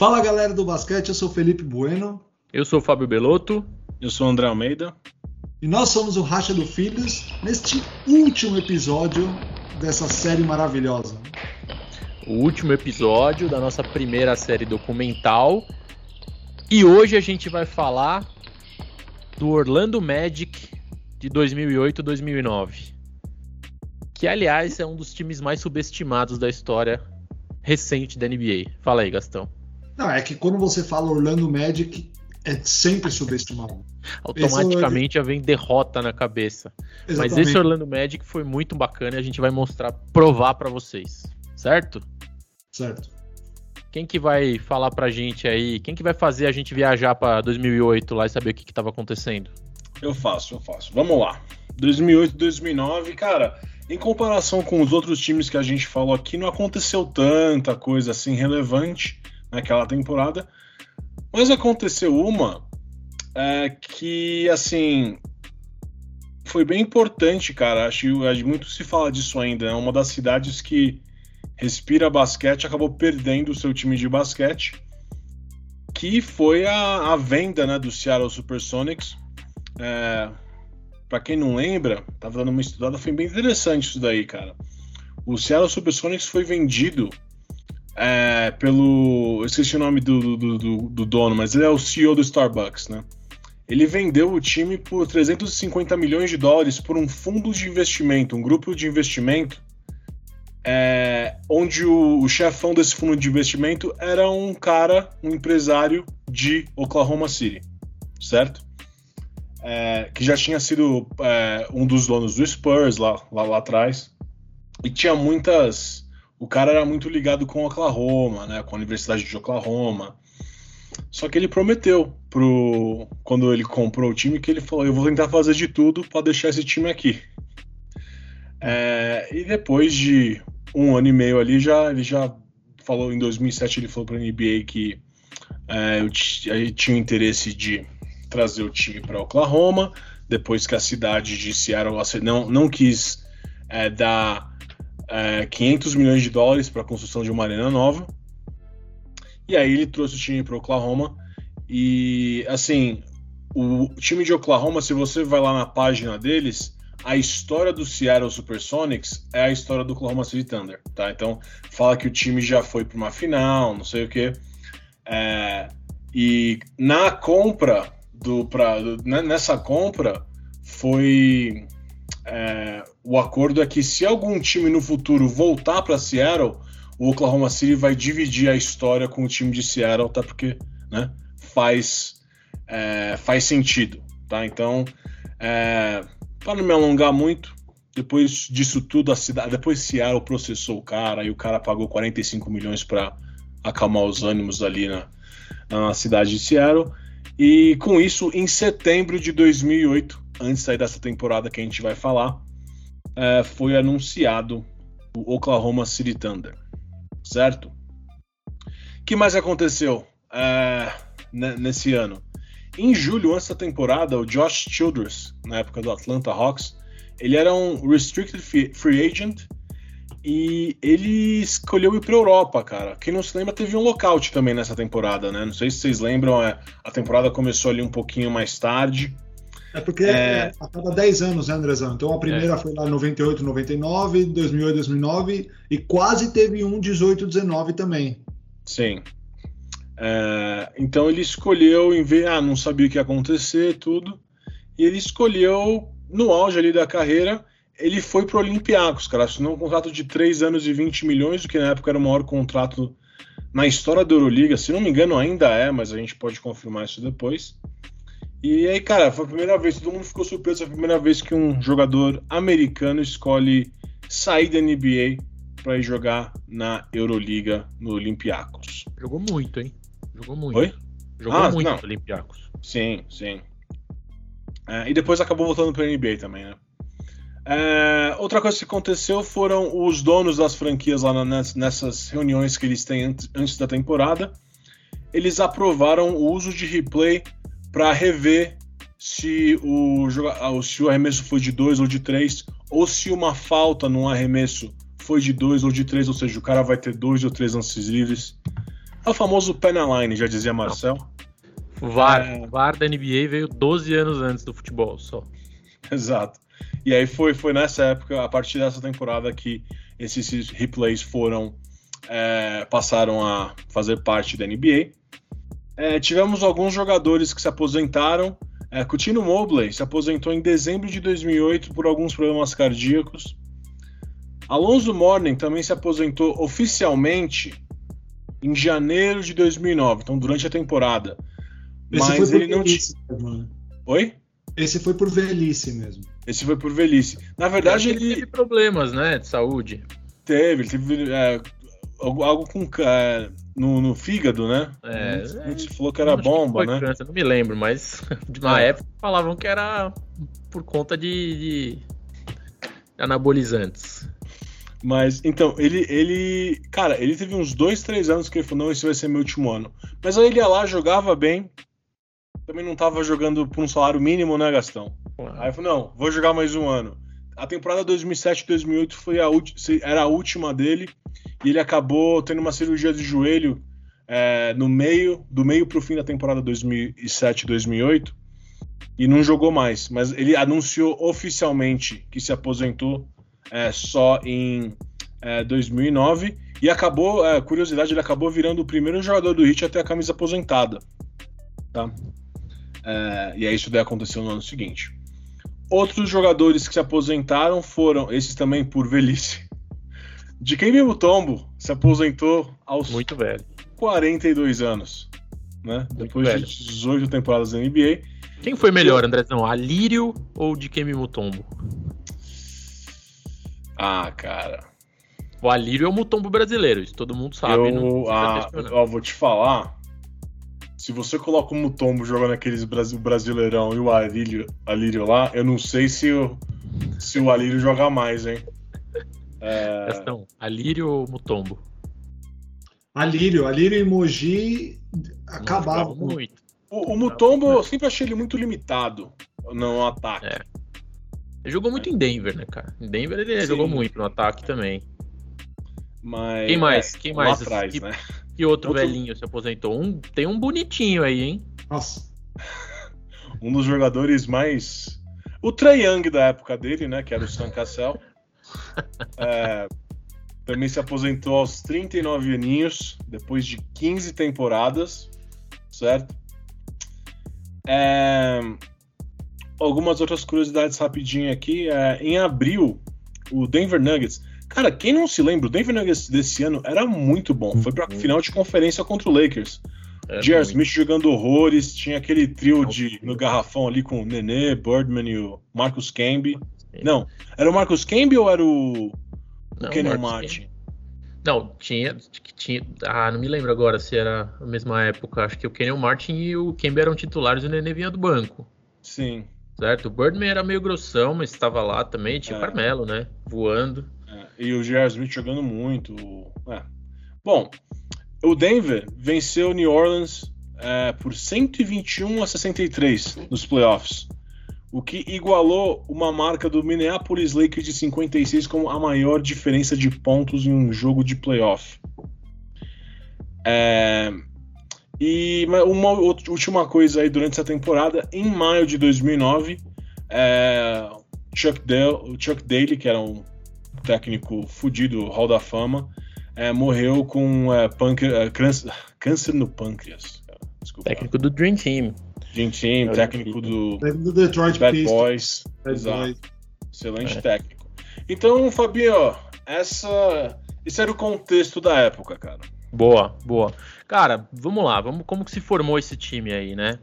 Fala galera do basquete, eu sou Felipe Bueno. Eu sou Fábio Belotto. Eu sou André Almeida. E nós somos o Racha do Filhos neste último episódio dessa série maravilhosa. O último episódio da nossa primeira série documental. E hoje a gente vai falar do Orlando Magic de 2008-2009. Que, aliás, é um dos times mais subestimados da história recente da NBA. Fala aí, Gastão. Não, é que quando você fala Orlando Magic, é sempre subestimado. Automaticamente já vem derrota na cabeça. Exatamente. Mas esse Orlando Magic foi muito bacana e a gente vai mostrar, provar para vocês, certo? Certo. Quem que vai falar pra gente aí? Quem que vai fazer a gente viajar para 2008 lá e saber o que, que tava acontecendo? Eu faço, eu faço. Vamos lá. 2008, 2009, cara, em comparação com os outros times que a gente falou aqui, não aconteceu tanta coisa assim relevante naquela temporada. Mas aconteceu uma é, que, assim, foi bem importante, cara. Acho que muito se fala disso ainda. É uma das cidades que respira basquete acabou perdendo o seu time de basquete, que foi a, a venda né, do Seattle Supersonics. É, para quem não lembra, tava dando uma estudada, foi bem interessante isso daí, cara. O Seattle Supersonics foi vendido é, pelo. Eu esqueci o nome do, do, do, do, dono, mas ele é o CEO do Starbucks, né? Ele vendeu o time por 350 milhões de dólares por um fundo de investimento, um grupo de investimento, é, onde o, o chefão desse fundo de investimento era um cara, um empresário de Oklahoma City, certo? É, que já tinha sido é, um dos donos do Spurs lá, lá, lá atrás. E tinha muitas o cara era muito ligado com Oklahoma, né, com a Universidade de Oklahoma. Só que ele prometeu pro quando ele comprou o time que ele falou: eu vou tentar fazer de tudo para deixar esse time aqui. É, e depois de um ano e meio ali, já ele já falou em 2007 ele falou para a NBA que é, eu tinha interesse de trazer o time para Oklahoma. Depois que a cidade de Seattle não, não quis é, dar é, 500 milhões de dólares para a construção de uma arena nova. E aí ele trouxe o time para Oklahoma. E assim, o time de Oklahoma, se você vai lá na página deles, a história do Seattle Supersonics é a história do Oklahoma City Thunder, tá? Então fala que o time já foi para uma final, não sei o que. É, e na compra do, pra, nessa compra foi é, o acordo é que se algum time no futuro voltar para Seattle, o Oklahoma City vai dividir a história com o time de Seattle, tá? Porque né, faz, é, faz sentido, tá? Então, é, para não me alongar muito, depois disso tudo, a cidade, depois Seattle processou o cara e o cara pagou 45 milhões para acalmar os ânimos ali na, na cidade de Seattle. E com isso, em setembro de 2008, antes sair dessa temporada que a gente vai falar, é, foi anunciado o Oklahoma City Thunder, certo? O que mais aconteceu é, nesse ano? Em julho, antes da temporada, o Josh Childress, na época do Atlanta Hawks, ele era um restricted free agent e ele escolheu ir para Europa, cara. Quem não se lembra, teve um lockout também nessa temporada, né? Não sei se vocês lembram, é, a temporada começou ali um pouquinho mais tarde. É porque é... acaba 10 anos, né, Andrezão? Então a primeira é. foi lá em 98, 99, 2008, 2009 e quase teve um 18, 19 também. Sim. É, então ele escolheu, em vez, ah, não sabia o que ia acontecer, tudo, e ele escolheu, no auge ali da carreira, ele foi pro Olympiacos, cara, assinou um contrato de 3 anos e 20 milhões, o que na época era o maior contrato na história da Euroliga, se não me engano ainda é, mas a gente pode confirmar isso depois. E aí, cara, foi a primeira vez, todo mundo ficou surpreso, foi a primeira vez que um jogador americano escolhe sair da NBA para ir jogar na Euroliga no Olympiacos. Jogou muito, hein? Jogou muito. Oi? Jogou ah, muito não. no Olympiacos. Sim, sim. É, e depois acabou voltando para a NBA também, né? É, outra coisa que aconteceu foram os donos das franquias lá na, nessas reuniões que eles têm antes, antes da temporada. Eles aprovaram o uso de replay para rever se o, ah, se o arremesso foi de 2 ou de 3, ou se uma falta num arremesso foi de 2 ou de 3, ou seja, o cara vai ter dois ou três lances livres É o famoso Penaline, já dizia Marcel. O VAR, é... VAR da NBA veio 12 anos antes do futebol só. Exato. E aí foi, foi nessa época, a partir dessa temporada, que esses replays foram é, passaram a fazer parte da NBA. É, tivemos alguns jogadores que se aposentaram. É, Coutinho Mobley se aposentou em dezembro de 2008 por alguns problemas cardíacos. Alonso Morning também se aposentou oficialmente em janeiro de 2009, então durante a temporada. Esse Mas ele não tinha. Né? Oi? Esse foi por velhice mesmo. Esse foi por velhice. Na verdade, ele... ele teve problemas, né, de saúde. Teve, ele teve é, algo com é, no, no, fígado, né? É, gente é, falou que era bomba, que né? Câncer, não me lembro, mas na é. época falavam que era por conta de, de anabolizantes. Mas, então, ele, ele. Cara, ele teve uns dois, três anos que ele falou: não, esse vai ser meu último ano. Mas aí ele ia lá, jogava bem. Também não tava jogando por um salário mínimo, né, Gastão? Aí eu falei: não, vou jogar mais um ano. A temporada 2007-2008 foi a era a última dele. E ele acabou tendo uma cirurgia de joelho é, no meio, do meio pro fim da temporada 2007-2008. E não jogou mais. Mas ele anunciou oficialmente que se aposentou é, só em é, 2009 e acabou, é, curiosidade, ele acabou virando o primeiro jogador do Heat a ter a camisa aposentada, tá? É, e aí isso daí aconteceu no ano seguinte. Outros jogadores que se aposentaram foram, esses também por velhice. De quem Mutombo se aposentou aos Muito velho. 42 anos, né? Muito Depois velho. de 18 temporadas da NBA. Quem foi melhor, Andrezão? Alírio ou de quem Mutombo? Ah, cara. O Alírio é o Mutombo brasileiro, isso todo mundo sabe. Eu, não ah, ó, vou te falar. Se você coloca o Mutombo jogando aqueles Brasileirão e o Alírio, Alírio lá, eu não sei se o, se o Alírio joga mais, hein? É... Questão, Alírio ou Mutombo? Alírio, Alírio e Mogi acabavam muito. O, o Mutombo, eu sempre achei ele muito limitado no ataque. É. Ele jogou muito em Denver, né, cara? Em Denver ele Sim. jogou muito no ataque também. Mas, Quem mais? Quem mais? Lá atrás, que, né? Que outro, outro, velhinho se aposentou? Um, tem um bonitinho aí, hein? Nossa. um dos jogadores mais. O Trae Young da época dele, né? Que era o Sam Cassell. é, também se aposentou aos 39 aninhos, depois de 15 temporadas, certo? É, algumas outras curiosidades rapidinho aqui. É, em abril, o Denver Nuggets. Cara, quem não se lembra, o Denver Nuggets desse ano era muito bom. Foi pra uhum. final de conferência contra o Lakers. É J.R. Smith jogando horrores, tinha aquele trio de, no garrafão ali com o Nenê, Birdman e o Marcus Camby. Não, era o Marcus Camby ou era o, não, Kenyon Martin? Não, tinha, tinha. Ah, não me lembro agora se era a mesma época. Acho que o Kenyon Martin e o Camby eram titulares e o Nenê vinha do banco. Sim. Certo? O Birdman era meio grossão, mas estava lá também. Tinha o é. Carmelo, né? Voando. E o J.R. Smith jogando muito. É. Bom, o Denver venceu o New Orleans é, por 121 a 63 nos playoffs, o que igualou uma marca do Minneapolis Lakers de 56 como a maior diferença de pontos em um jogo de playoff. É, e uma última coisa aí durante essa temporada, em maio de 2009, é, Chuck, Dale, Chuck Daly, que era um técnico fudido, Hall da Fama, é, morreu com é, é câncer, câncer, no pâncreas. Desculpa. Técnico do Dream Team. Dream Team, técnico do, do Detroit Bad Boys. Bad Exato. Boys. Excelente é. técnico. Então, Fabinho, essa, esse era o contexto da época, cara. Boa, boa. Cara, vamos lá, vamos como que se formou esse time aí, né?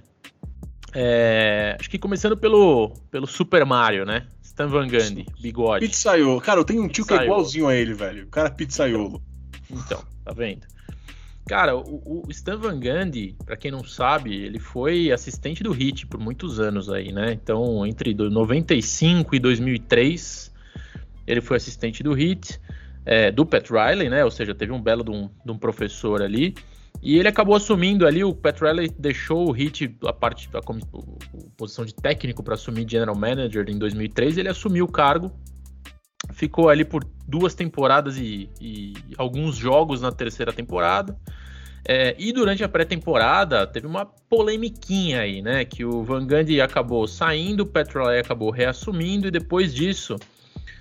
É, acho que começando pelo, pelo Super Mario, né? Stan Van Gundy, bigode. Pizzaiolo. Cara, eu tenho um tio Pizzaiolo. que é igualzinho a ele, velho. O cara é pizzaiolo. Então, tá vendo? Cara, o, o Stan Van Gundy, pra quem não sabe, ele foi assistente do Hit por muitos anos aí, né? Então, entre 95 e 2003, ele foi assistente do Hit é, do Pat Riley, né? Ou seja, teve um belo de um, de um, professor ali. E ele acabou assumindo ali, o Pat Riley deixou o Hit, a parte, a, a, a posição de técnico para assumir General Manager em 2003, ele assumiu o cargo, ficou ali por duas temporadas e, e alguns jogos na terceira temporada. É, e durante a pré-temporada teve uma polemiquinha aí, né? Que o Van Gundy acabou saindo, o Petrolay acabou reassumindo, e depois disso,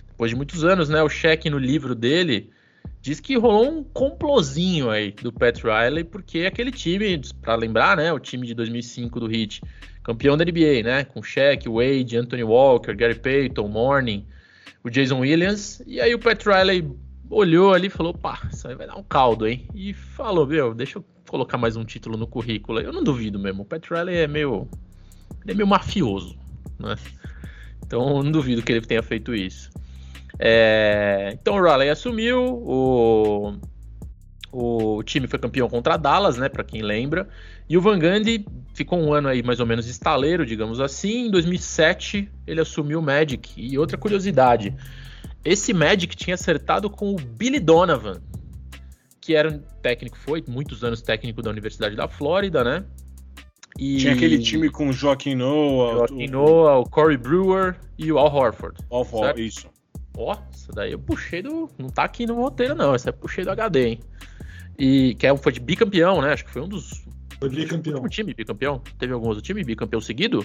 depois de muitos anos, né? O cheque no livro dele diz que rolou um complozinho aí do Pat Riley, porque aquele time, para lembrar, né? O time de 2005 do Heat, campeão da NBA, né? Com Shaq, Wade, Anthony Walker, Gary Payton, Morning, o Jason Williams, e aí o Pat Riley olhou ali e falou: pá, isso aí vai dar um caldo, hein? E falou: meu, deixa eu colocar mais um título no currículo. Eu não duvido mesmo. O Pat Riley é meio. Ele é meio mafioso, né? Então não duvido que ele tenha feito isso. É, então o Riley assumiu, o, o time foi campeão contra Dallas, né? Para quem lembra. E o Van Gundy ficou um ano aí mais ou menos estaleiro, digamos assim. Em 2007 ele assumiu o Magic. E outra curiosidade, esse Magic tinha acertado com o Billy Donovan, que era um técnico, foi muitos anos técnico da Universidade da Flórida, né? E... Tinha aquele time com o Joaquim Noah, Joaquim o... Noah, o Corey Brewer e o Al Horford. Al Horford, isso. Ó, oh, isso daí eu puxei do. Não tá aqui no roteiro, não. Essa eu puxei do HD, hein? E que é, foi de bicampeão, né? Acho que foi um dos. Foi bicampeão. Um time bicampeão? Teve algum outro time bicampeão seguido?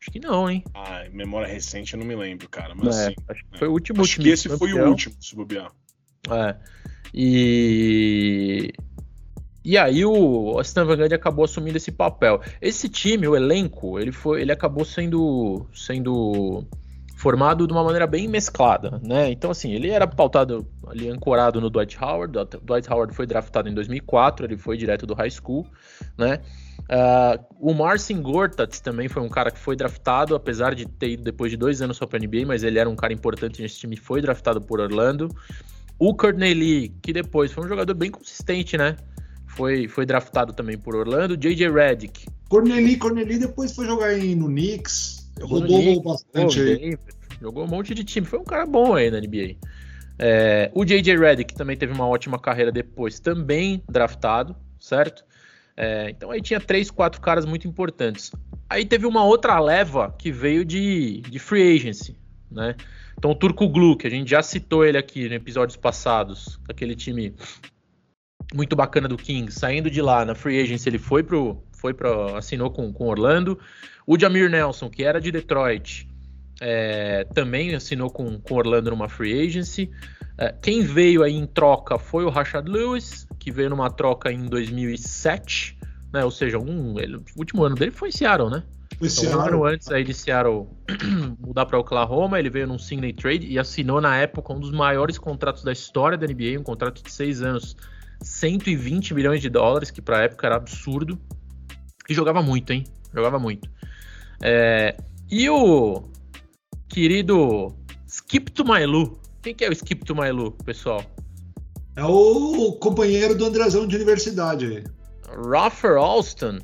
Acho que não, hein? Ah, memória recente eu não me lembro, cara. Mas é, sim, acho que foi o último acho que esse foi o último, se bobear. É. E. E aí o Stan Van Gundy acabou assumindo esse papel. Esse time, o elenco, ele foi, ele acabou sendo sendo formado de uma maneira bem mesclada, né? Então assim, ele era pautado ali ancorado no Dwight Howard. Dwight Howard foi draftado em 2004, ele foi direto do high school, né? Uh, o Marcin Gortat também foi um cara que foi draftado, apesar de ter ido depois de dois anos só para NBA, mas ele era um cara importante nesse time, foi draftado por Orlando. O Courtney Lee, que depois foi um jogador bem consistente, né? Foi, foi draftado também por Orlando. J.J. Redick. Courtney Lee depois foi jogar no Knicks. Rodou bastante aí. Jogou um monte de time. Foi um cara bom aí na NBA. É, o J.J. Redick também teve uma ótima carreira depois, também draftado, certo? É, então aí tinha três, quatro caras muito importantes. Aí teve uma outra leva que veio de, de free agency, né? Então o Turco Glu, que a gente já citou ele aqui em episódios passados, aquele time muito bacana do Kings, saindo de lá na free agency, ele foi pro, foi pro, assinou com, com Orlando. O Jamir Nelson, que era de Detroit, é, também assinou com, com Orlando numa free agency. É, quem veio aí em troca foi o Rashad Lewis, que veio numa troca em 2007, né? Ou seja, um, ele, o último ano dele foi em Seattle, né? Foi então, um ano antes aí de Seattle mudar para Oklahoma, ele veio num single trade e assinou na época um dos maiores contratos da história da NBA, um contrato de seis anos, 120 milhões de dólares, que para a época era absurdo. E jogava muito, hein? Jogava muito. É, e o querido Skip to My Lou. Quem que é o Skip to My Lou, pessoal? É o companheiro do Andrezão de universidade aí. Raffer Alston.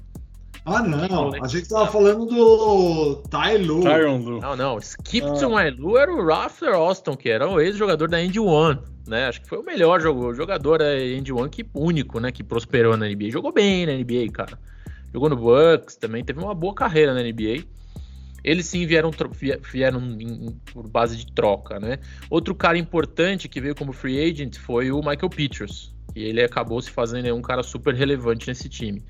Ah, não. A gente tava falando do Ty Lu. Tyron Lu. Não, não. Skip ah. to My Lu era o Raffer Alston, que era o ex-jogador da Indy One. Né? Acho que foi o melhor jogador da Indy One que único, né? Que prosperou na NBA. Jogou bem na NBA, cara. Jogou no Bucks também, teve uma boa carreira na NBA. Eles sim vieram, vieram em, por base de troca, né? Outro cara importante que veio como free agent foi o Michael Peters. E ele acabou se fazendo um cara super relevante nesse time.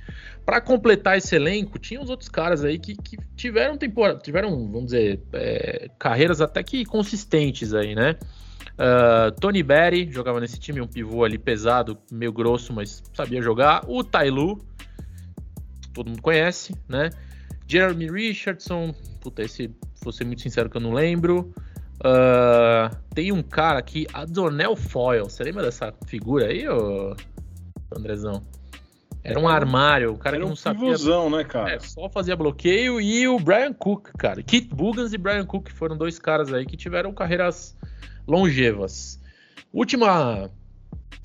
Para completar esse elenco, tinha os outros caras aí que, que tiveram temporada, tiveram, vamos dizer, é, carreiras até que consistentes aí, né? Uh, Tony Berry jogava nesse time, um pivô ali pesado, meio grosso, mas sabia jogar. O Tailu, todo mundo conhece, né? Jeremy Richardson, puta, esse, vou ser muito sincero que eu não lembro. Uh, tem um cara aqui, Adonel Foyle. Você lembra dessa figura aí, ô Andrezão? Era um armário, o cara Era que não um sabia. Pivôzão, né, cara? É, só fazia bloqueio. E o Brian Cook, cara. Keith Bugans e Brian Cook foram dois caras aí que tiveram carreiras longevas. Última,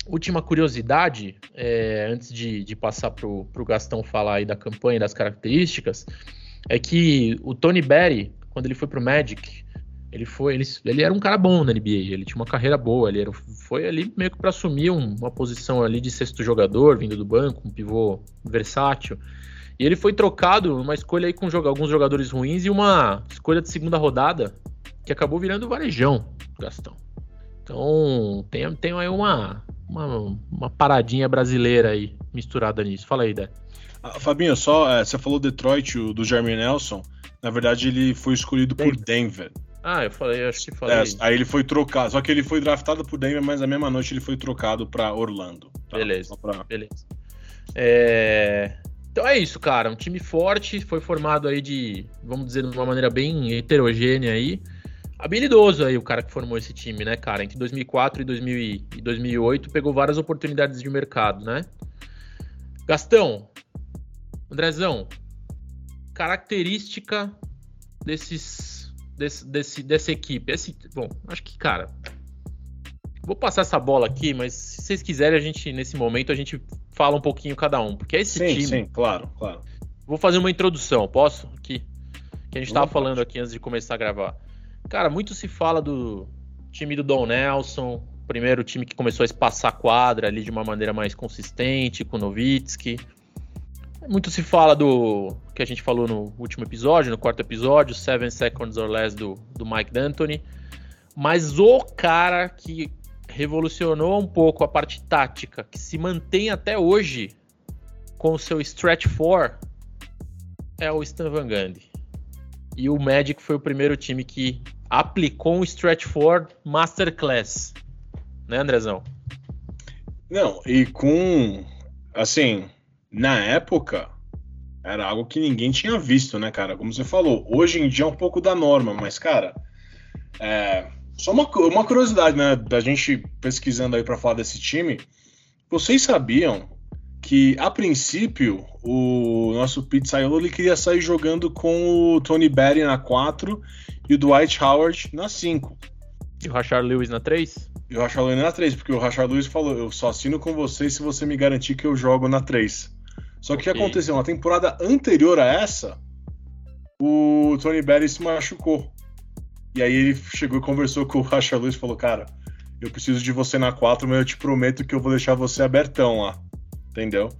última curiosidade, é, antes de, de passar pro, pro Gastão falar aí da campanha e das características é que o Tony Berry, quando ele foi pro Magic, ele foi, ele, ele era um cara bom na NBA, ele tinha uma carreira boa, ele era, foi ali meio que para assumir um, uma posição ali de sexto jogador, vindo do banco, um pivô versátil. E ele foi trocado uma escolha aí com alguns jogadores ruins e uma escolha de segunda rodada que acabou virando varejão, Gastão. Então tem, tem aí uma, uma, uma paradinha brasileira aí misturada nisso. Fala aí, Dé. Ah, Fabinho, só é, você falou Detroit, o, do Jeremy Nelson. Na verdade, ele foi escolhido Denver. por Denver. Ah, eu falei, acho que falei. É, aí ele foi trocado, só que ele foi draftado por Denver, mas na mesma noite ele foi trocado para Orlando. Tá? Beleza. Pra... Beleza. É... Então é isso, cara. Um time forte, foi formado aí de, vamos dizer, de uma maneira bem heterogênea aí. Habilidoso aí o cara que formou esse time, né, cara? Entre 2004 e, 2000 e 2008 pegou várias oportunidades de mercado, né? Gastão, Andrezão, característica desses, desse, desse, dessa equipe. Esse, bom, acho que, cara, vou passar essa bola aqui, mas se vocês quiserem, a gente, nesse momento, a gente fala um pouquinho cada um. Porque esse sim, time. Sim, claro, claro. Vou fazer uma introdução, posso? Aqui. Que a gente estava falando aqui antes de começar a gravar. Cara, muito se fala do time do Don Nelson, primeiro time que começou a espaçar a quadra ali de uma maneira mais consistente, com o Novitsky. Muito se fala do que a gente falou no último episódio, no quarto episódio, Seven Seconds or Less do, do Mike D'Antoni. Mas o cara que revolucionou um pouco a parte tática, que se mantém até hoje com o seu stretch 4, é o Stan Van Gundy. E o Magic foi o primeiro time que aplicou um stretch 4 masterclass. Né, Andrezão? Não, e com assim, na época era algo que ninguém tinha visto, né, cara? Como você falou, hoje em dia é um pouco da norma, mas cara, é, só uma, uma curiosidade, né, da gente pesquisando aí para falar desse time. Vocês sabiam que, a princípio, o nosso Pizzaiolo ele queria sair jogando com o Tony Berry na 4 e o Dwight Howard na 5. E o Rashard Lewis na 3? E o Rashard Lewis na 3, porque o Rashard Lewis falou: eu só assino com você se você me garantir que eu jogo na 3. Só que o que aconteceu? Na temporada anterior a essa, o Tony Berry se machucou. E aí ele chegou e conversou com o Racha Luz e falou: Cara, eu preciso de você na 4, mas eu te prometo que eu vou deixar você abertão lá. Entendeu?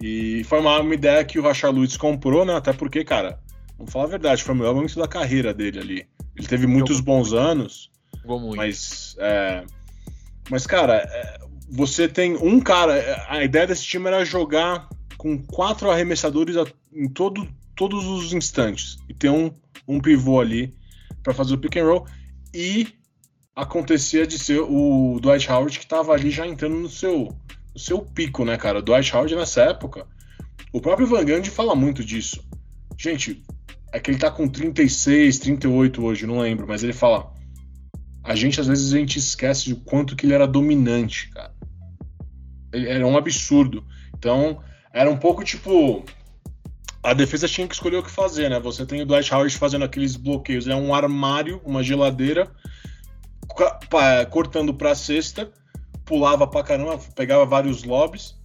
E foi uma, uma ideia que o Racha Luz comprou, né? Até porque, cara, vamos falar a verdade, foi o melhor momento da carreira dele ali. Ele teve muitos bons anos. Mas. É, mas, cara, é, você tem um cara. A ideia desse time era jogar com quatro arremessadores em todo, todos os instantes. E ter um, um pivô ali para fazer o pick and roll e acontecia de ser o Dwight Howard que estava ali já entrando no seu, no seu pico, né, cara? O Dwight Howard nessa época, o próprio Van Gundy fala muito disso. Gente, é que ele tá com 36, 38 hoje, não lembro, mas ele fala a gente às vezes a gente esquece de quanto que ele era dominante, cara. Ele era um absurdo. Então, era um pouco tipo a defesa tinha que escolher o que fazer, né? Você tem o Dwight Howard fazendo aqueles bloqueios, é um armário, uma geladeira, cortando para a cesta, pulava pra caramba, pegava vários lobbies.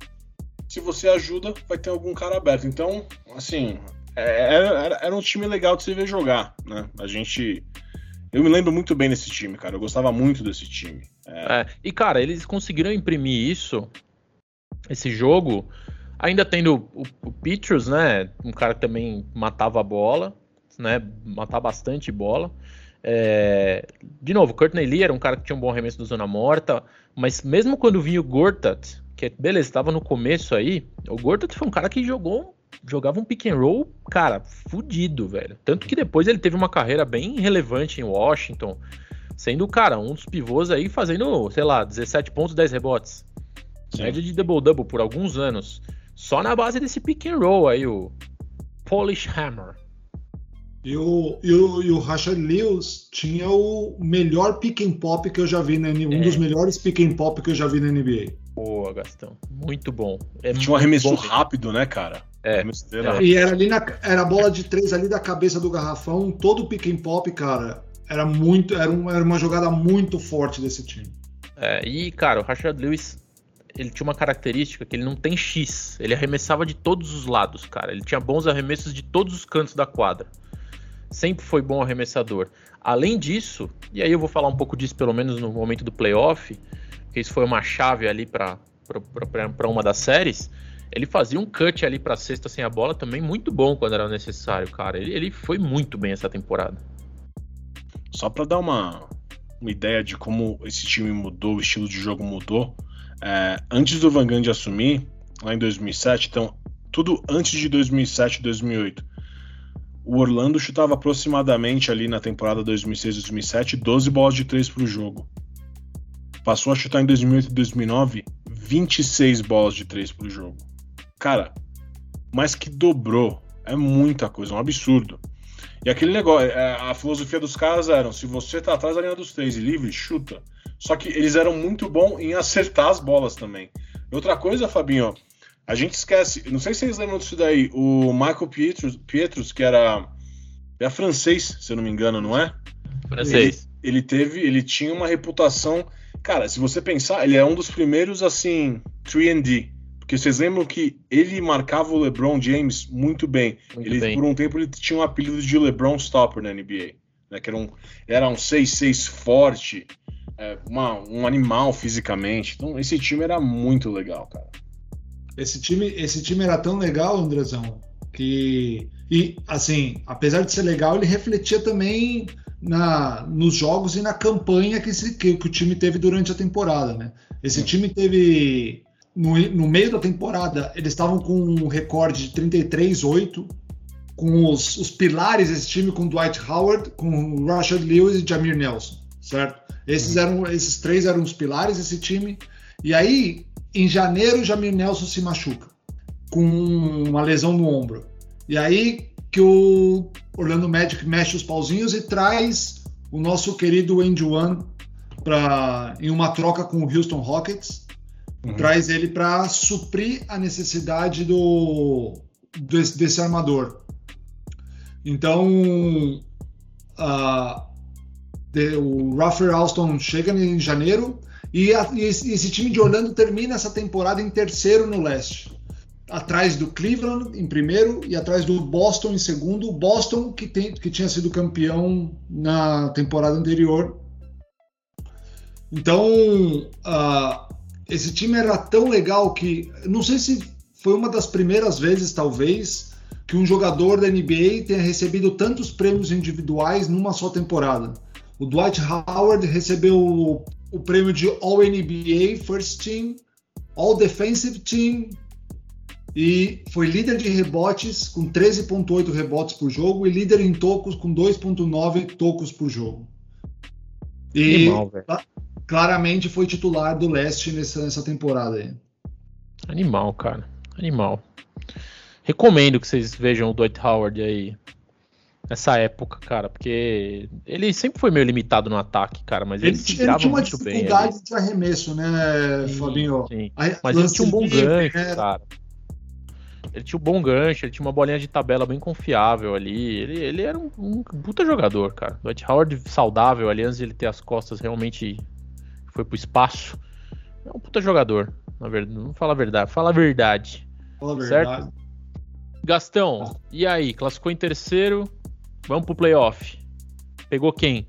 Se você ajuda, vai ter algum cara aberto. Então, assim, é, era, era um time legal de você ver jogar, né? A gente. Eu me lembro muito bem desse time, cara. Eu gostava muito desse time. É... É, e, cara, eles conseguiram imprimir isso, esse jogo, Ainda tendo o, o né? Um cara que também matava a bola, né? Matava bastante bola. É... De novo, Courtney Lee era um cara que tinha um bom arremesso do zona morta, mas mesmo quando vinha o Gortat, que beleza, estava no começo aí, o Gortat foi um cara que jogou, jogava um pick and roll, cara, fudido, velho. Tanto que depois ele teve uma carreira bem relevante em Washington, sendo, cara, um dos pivôs aí fazendo, sei lá, 17 pontos, 10 rebotes. Sim. Média de double-double por alguns anos. Só na base desse pick and roll aí, o Polish Hammer. E o, e o, e o Rashad Lewis tinha o melhor pick and pop que eu já vi na NBA. Um dos é. melhores pick and pop que eu já vi na NBA. Boa, Gastão. Muito bom. É tinha um arremesso bom. rápido, né, cara? É. é. E era ali na, era a bola de três ali da cabeça do garrafão. Todo pick and pop, cara, era muito. Era, um, era uma jogada muito forte desse time. É, e, cara, o Rashad Lewis ele tinha uma característica que ele não tem X. Ele arremessava de todos os lados, cara. Ele tinha bons arremessos de todos os cantos da quadra. Sempre foi bom arremessador. Além disso, e aí eu vou falar um pouco disso pelo menos no momento do playoff, que isso foi uma chave ali para uma das séries. Ele fazia um cut ali para sexta sem a bola também muito bom quando era necessário, cara. Ele, ele foi muito bem essa temporada. Só para dar uma, uma ideia de como esse time mudou, o estilo de jogo mudou, É, antes do Van Gundy assumir, lá em 2007, então tudo antes de 2007 e 2008, o Orlando chutava aproximadamente ali na temporada 2006-2007 12 bolas de 3 o jogo. Passou a chutar em 2008 e 2009 26 bolas de 3 o jogo. Cara, mais que dobrou. É muita coisa, é um absurdo. E aquele negócio, é, a filosofia dos caras era: se você tá atrás da linha dos três e livre, chuta. Só que eles eram muito bons em acertar as bolas também. Outra coisa, Fabinho, a gente esquece, não sei se vocês lembram disso daí, o Michael Pietrus, Pietrus que era, é francês, se eu não me engano, não é? Francês. Ele, ele teve, ele tinha uma reputação, cara, se você pensar, ele é um dos primeiros assim, 3D, porque vocês lembram que ele marcava o LeBron James muito bem. Muito ele bem. por um tempo ele tinha um apelido de LeBron Stopper na NBA, né, que era um era um 6-6 forte, é, uma, um animal fisicamente. Então esse time era muito legal, cara. Esse time, esse time era tão legal, Andrezão, que e assim, apesar de ser legal, ele refletia também na, nos jogos e na campanha que, se, que, que, o time teve durante a temporada, né? Esse time teve no, no meio da temporada, eles estavam com um recorde de 33-8, com os, os, pilares desse time, com Dwight Howard, com Rashad Lewis e Jamir Nelson, certo? Esses eram, esses três eram os pilares desse time. E aí, em janeiro, Jamir Nelson se machuca com uma lesão no ombro. E aí que o Orlando Magic mexe os pauzinhos e traz o nosso querido Andy One para em uma troca com o Houston Rockets, uhum. traz ele para suprir a necessidade do desse, desse armador. Então, uh, de, o Rafael Alston chega em janeiro e, a, e, esse time de Orlando termina essa temporada em terceiro no leste. Atrás do Cleveland em primeiro e atrás do Boston em segundo. Boston, que, tem, que tinha sido campeão na temporada anterior. Então, uh, esse time era tão legal que. Não sei se foi uma das primeiras vezes, talvez, que um jogador da NBA tenha recebido tantos prêmios individuais numa só temporada. O Dwight Howard recebeu o prêmio de All NBA First Team, All Defensive Team e foi líder de rebotes com 13.8 rebotes por jogo e líder em tocos com 2.9 tocos por jogo. E Animal, claramente foi titular do leste nessa, nessa temporada aí. Animal, cara. Animal. Recomendo que vocês vejam o Dwight Howard aí nessa época, cara, porque ele sempre foi meio limitado no ataque, cara, mas ele, ele, ele tinha uma dificuldade de arremesso, né, sim, Fabinho? Sim. Mas ele tinha um bom livre, gancho, cara. Ele tinha um bom gancho, ele tinha uma bolinha de tabela bem confiável ali. Ele, ele era um, um puta jogador, cara. Dwight Howard saudável ali, antes de ele ter as costas realmente foi pro espaço. É um puta jogador, na verdade. Não fala a verdade, fala a verdade. Fala a verdade. Certo? Gastão, ah. e aí? Classificou em terceiro, Vamos pro playoff. Pegou quem?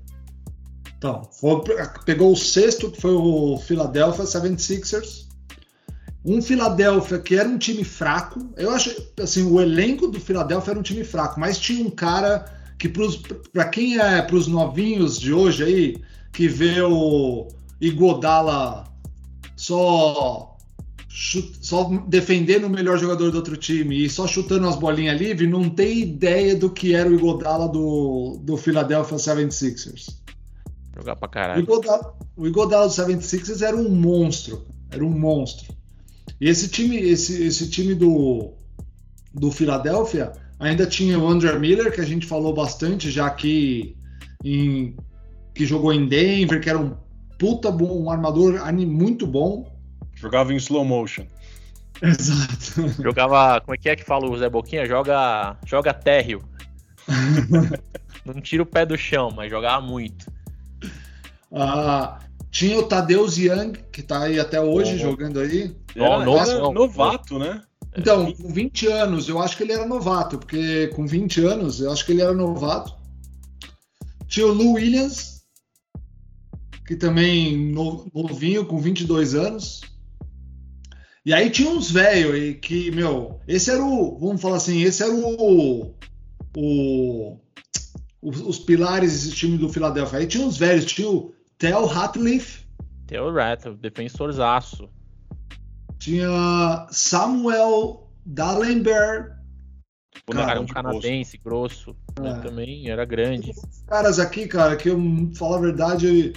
Então, foi, pegou o sexto, que foi o Philadelphia 76ers. Um Philadelphia que era um time fraco. Eu acho, assim, o elenco do Philadelphia era um time fraco, mas tinha um cara que, para quem é para os novinhos de hoje aí, que vê o Igodala só só defendendo o melhor jogador do outro time e só chutando as bolinhas livres, não tem ideia do que era o Igodala do, do Philadelphia 76ers. Jogar pra caralho. O Igodala, o Igodala do 76ers era um monstro. Era um monstro. E esse time, esse, esse time do, do Philadelphia ainda tinha o Andrew Miller, que a gente falou bastante já aqui, em, que jogou em Denver, que era um puta bom, um armador muito bom Jogava em slow motion. Exato. Jogava. Como é que é que fala o Zé Boquinha? Joga. Joga térreo. Não tira o pé do chão, mas jogava muito. Ah, tinha o Tadeusz Young, que tá aí até hoje oh. jogando aí. Oh, no, novato, né? Então, com 20 anos, eu acho que ele era novato, porque com 20 anos, eu acho que ele era novato. Tinha o Lou Williams, que também novinho, com 22 anos. E aí tinha uns velhos que, meu, esse era o, vamos falar assim, esse era o, o os, os, pilares desse time do Philadelphia. Aí tinha uns velhos, tinha o Theo Ratliff. Theo Ratliff, defensorzaço. Tinha Samuel Dallenberg. Cara, um canadense grosso. Né, é. Também era grande. Os caras aqui, cara, que eu falo a verdade,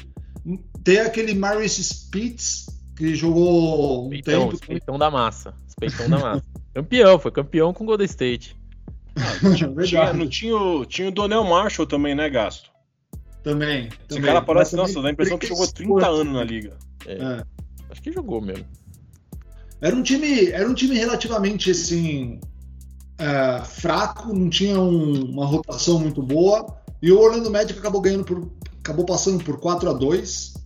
tem aquele Maris Spitz, que jogou um peitão, tempo. Peitão da massa. Peitão da massa. campeão, foi campeão com Golden State. Ah, tinha, tinha, não tinha o, tinha o Donnell Marshall também, né, Gasto? Também. Esse também. cara parece, Mas nossa, dá a impressão que jogou 30 anos na liga. É. É. Acho que jogou mesmo. Era um time, era um time relativamente assim é, fraco, não tinha um, uma rotação muito boa. E o Orlando Magic acabou ganhando por, acabou passando por 4 a 2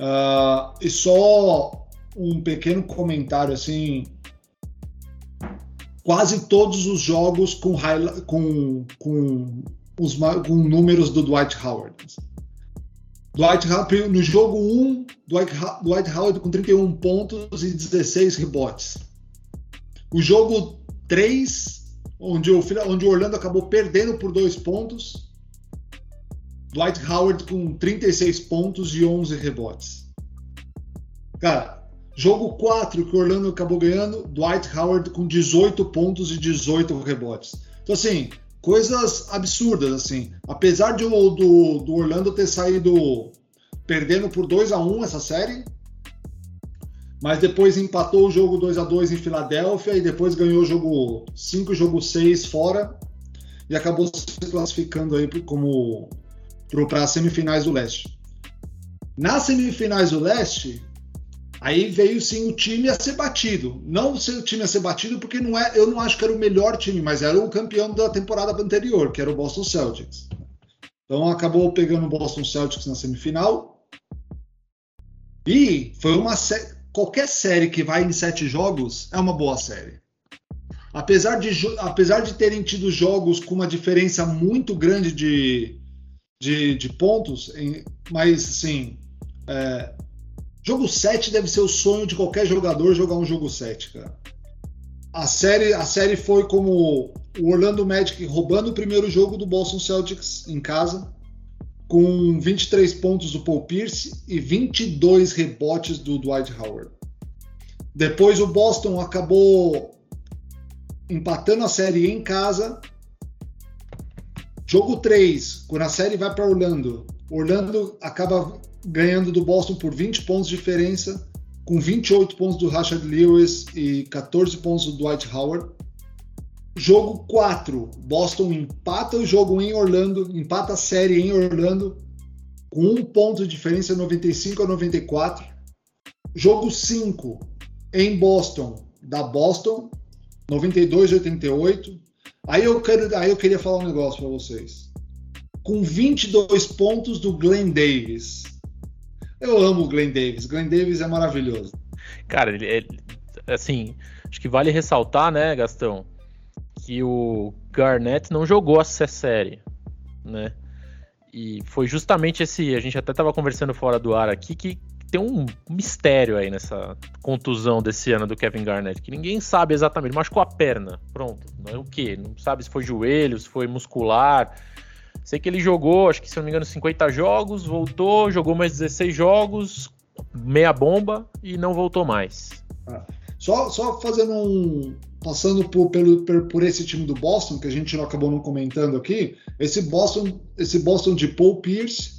uh, E só um pequeno comentário assim, quase todos os jogos com, com, com, os, com números do Dwight Howard. Dwight Howard, no jogo 1, Dwight, Dwight Howard com 31 pontos e 16 rebotes. O jogo 3, onde o, onde o Orlando acabou perdendo por dois pontos, Dwight Howard com 36 pontos e 11 rebotes. Cara, Jogo 4 que o Orlando acabou ganhando, Dwight Howard com 18 pontos e 18 rebotes. Então, assim, coisas absurdas, assim. Apesar de, do, do Orlando ter saído perdendo por 2 a 1 essa série, mas depois empatou o jogo 2 a 2 em Filadélfia e depois ganhou o jogo 5 jogo 6 fora e acabou se classificando aí como para as semifinais do leste. Nas semifinais do leste, Aí veio sim o time a ser batido. Não o time a ser batido, porque não é, eu não acho que era o melhor time, mas era o campeão da temporada anterior, que era o Boston Celtics. Então acabou pegando o Boston Celtics na semifinal. E foi uma sé qualquer série que vai em sete jogos é uma boa série. Apesar de, apesar de terem tido jogos com uma diferença muito grande de, de, de pontos, em, mas assim, é, Jogo 7 deve ser o sonho de qualquer jogador jogar um jogo 7, cara. A série, a série foi como o Orlando Magic roubando o primeiro jogo do Boston Celtics em casa, com 23 pontos do Paul Pierce e 22 rebotes do Dwight Howard. Depois o Boston acabou empatando a série em casa. Jogo 3, quando a série vai para Orlando, Orlando acaba ganhando do Boston por 20 pontos de diferença, com 28 pontos do Rashad Lewis e 14 pontos do Dwight Howard. Jogo 4, Boston empata o jogo em Orlando, empata a série em Orlando, com um ponto de diferença 95 a 94. Jogo 5, em Boston, da Boston, 92 a 88. Aí eu, quero, aí eu queria falar um negócio para vocês. Com 22 pontos do Glenn Davis, eu amo o Glenn Davis. Glenn Davis é maravilhoso. Cara, ele é, assim, acho que vale ressaltar, né, Gastão, que o Garnett não jogou essa série, né? E foi justamente esse, a gente até estava conversando fora do ar aqui que tem um mistério aí nessa contusão desse ano do Kevin Garnett, que ninguém sabe exatamente, machucou a perna, pronto, é o que, não sabe se foi joelho, se foi muscular, Sei que ele jogou, acho que se não me engano, 50 jogos, voltou, jogou mais 16 jogos, meia bomba e não voltou mais. Ah, só, só fazendo um. Passando por, pelo, por esse time do Boston, que a gente não acabou não comentando aqui, esse Boston, esse Boston de Paul Pierce,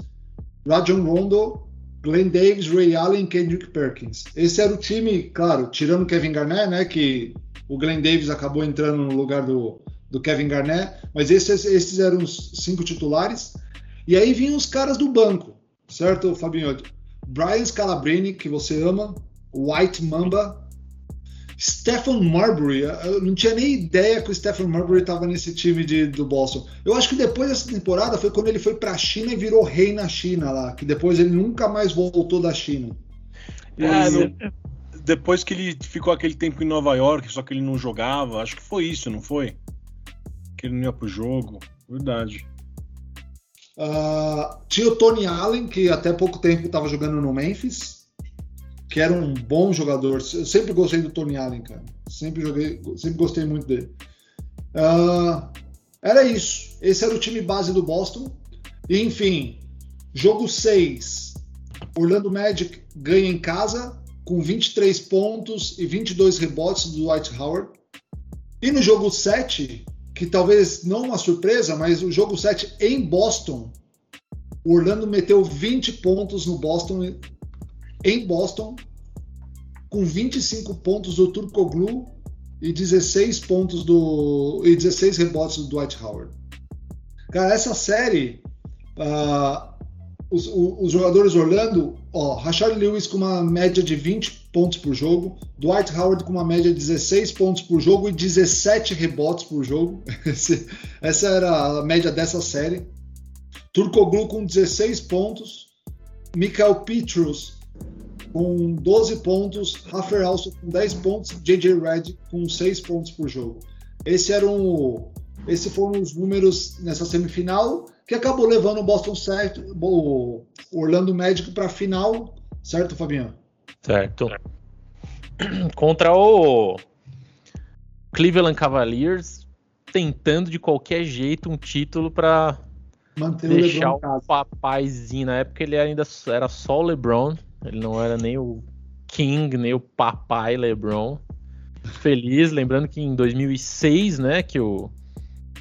Rajon Rondo, Glenn Davis, Ray Allen e Kendrick Perkins. Esse era o time, claro, tirando Kevin Garnett, né? Que o Glenn Davis acabou entrando no lugar do, do Kevin Garnett, mas esses, esses eram os cinco titulares. E aí vinham os caras do banco, certo, Fabinho? Brian Scalabrini, que você ama, White Mamba, Stephen Marbury, eu não tinha nem ideia que o Stephen Marbury estava nesse time de, do Boston. Eu acho que depois dessa temporada foi quando ele foi para a China e virou rei na China lá, que depois ele nunca mais voltou da China. É, depois que ele ficou aquele tempo em Nova York, só que ele não jogava, acho que foi isso, não foi? que ele não ia pro jogo. Verdade. Uh, tinha o Tony Allen, que até pouco tempo estava jogando no Memphis, que era um bom jogador. Eu sempre gostei do Tony Allen, cara. Sempre joguei, sempre gostei muito dele. Uh, era isso. Esse era o time base do Boston. Enfim, jogo 6. Orlando Magic ganha em casa com 23 pontos e 22 rebotes do Dwight Howard. E no jogo 7, que talvez não uma surpresa, mas o jogo 7 em Boston, o Orlando meteu 20 pontos no Boston, em Boston, com 25 pontos do Turkoglu e 16 pontos do e 16 rebotes do Dwight Howard. Cara, essa série, uh, os, os, jogadores Orlando, ó, Rashard Lewis com uma média de 20 pontos por jogo, Dwight Howard com uma média de 16 pontos por jogo e 17 rebotes por jogo. essa era a média dessa série. Turkoglu com 16 pontos, Michael Petrus com 12 pontos, Rafael Alson com 10 pontos, JJ Redd com 6 pontos por jogo. Esse era um, esses foram os números nessa semifinal que acabou levando o Boston certo, o Orlando Magic para a final, certo, Fabiano? Certo. Contra o Cleveland Cavaliers, tentando de qualquer jeito um título para deixar o, o papaizinho. Na época ele ainda era só o LeBron ele não era nem o King, nem o papai LeBron. Feliz, lembrando que em 2006, né, que o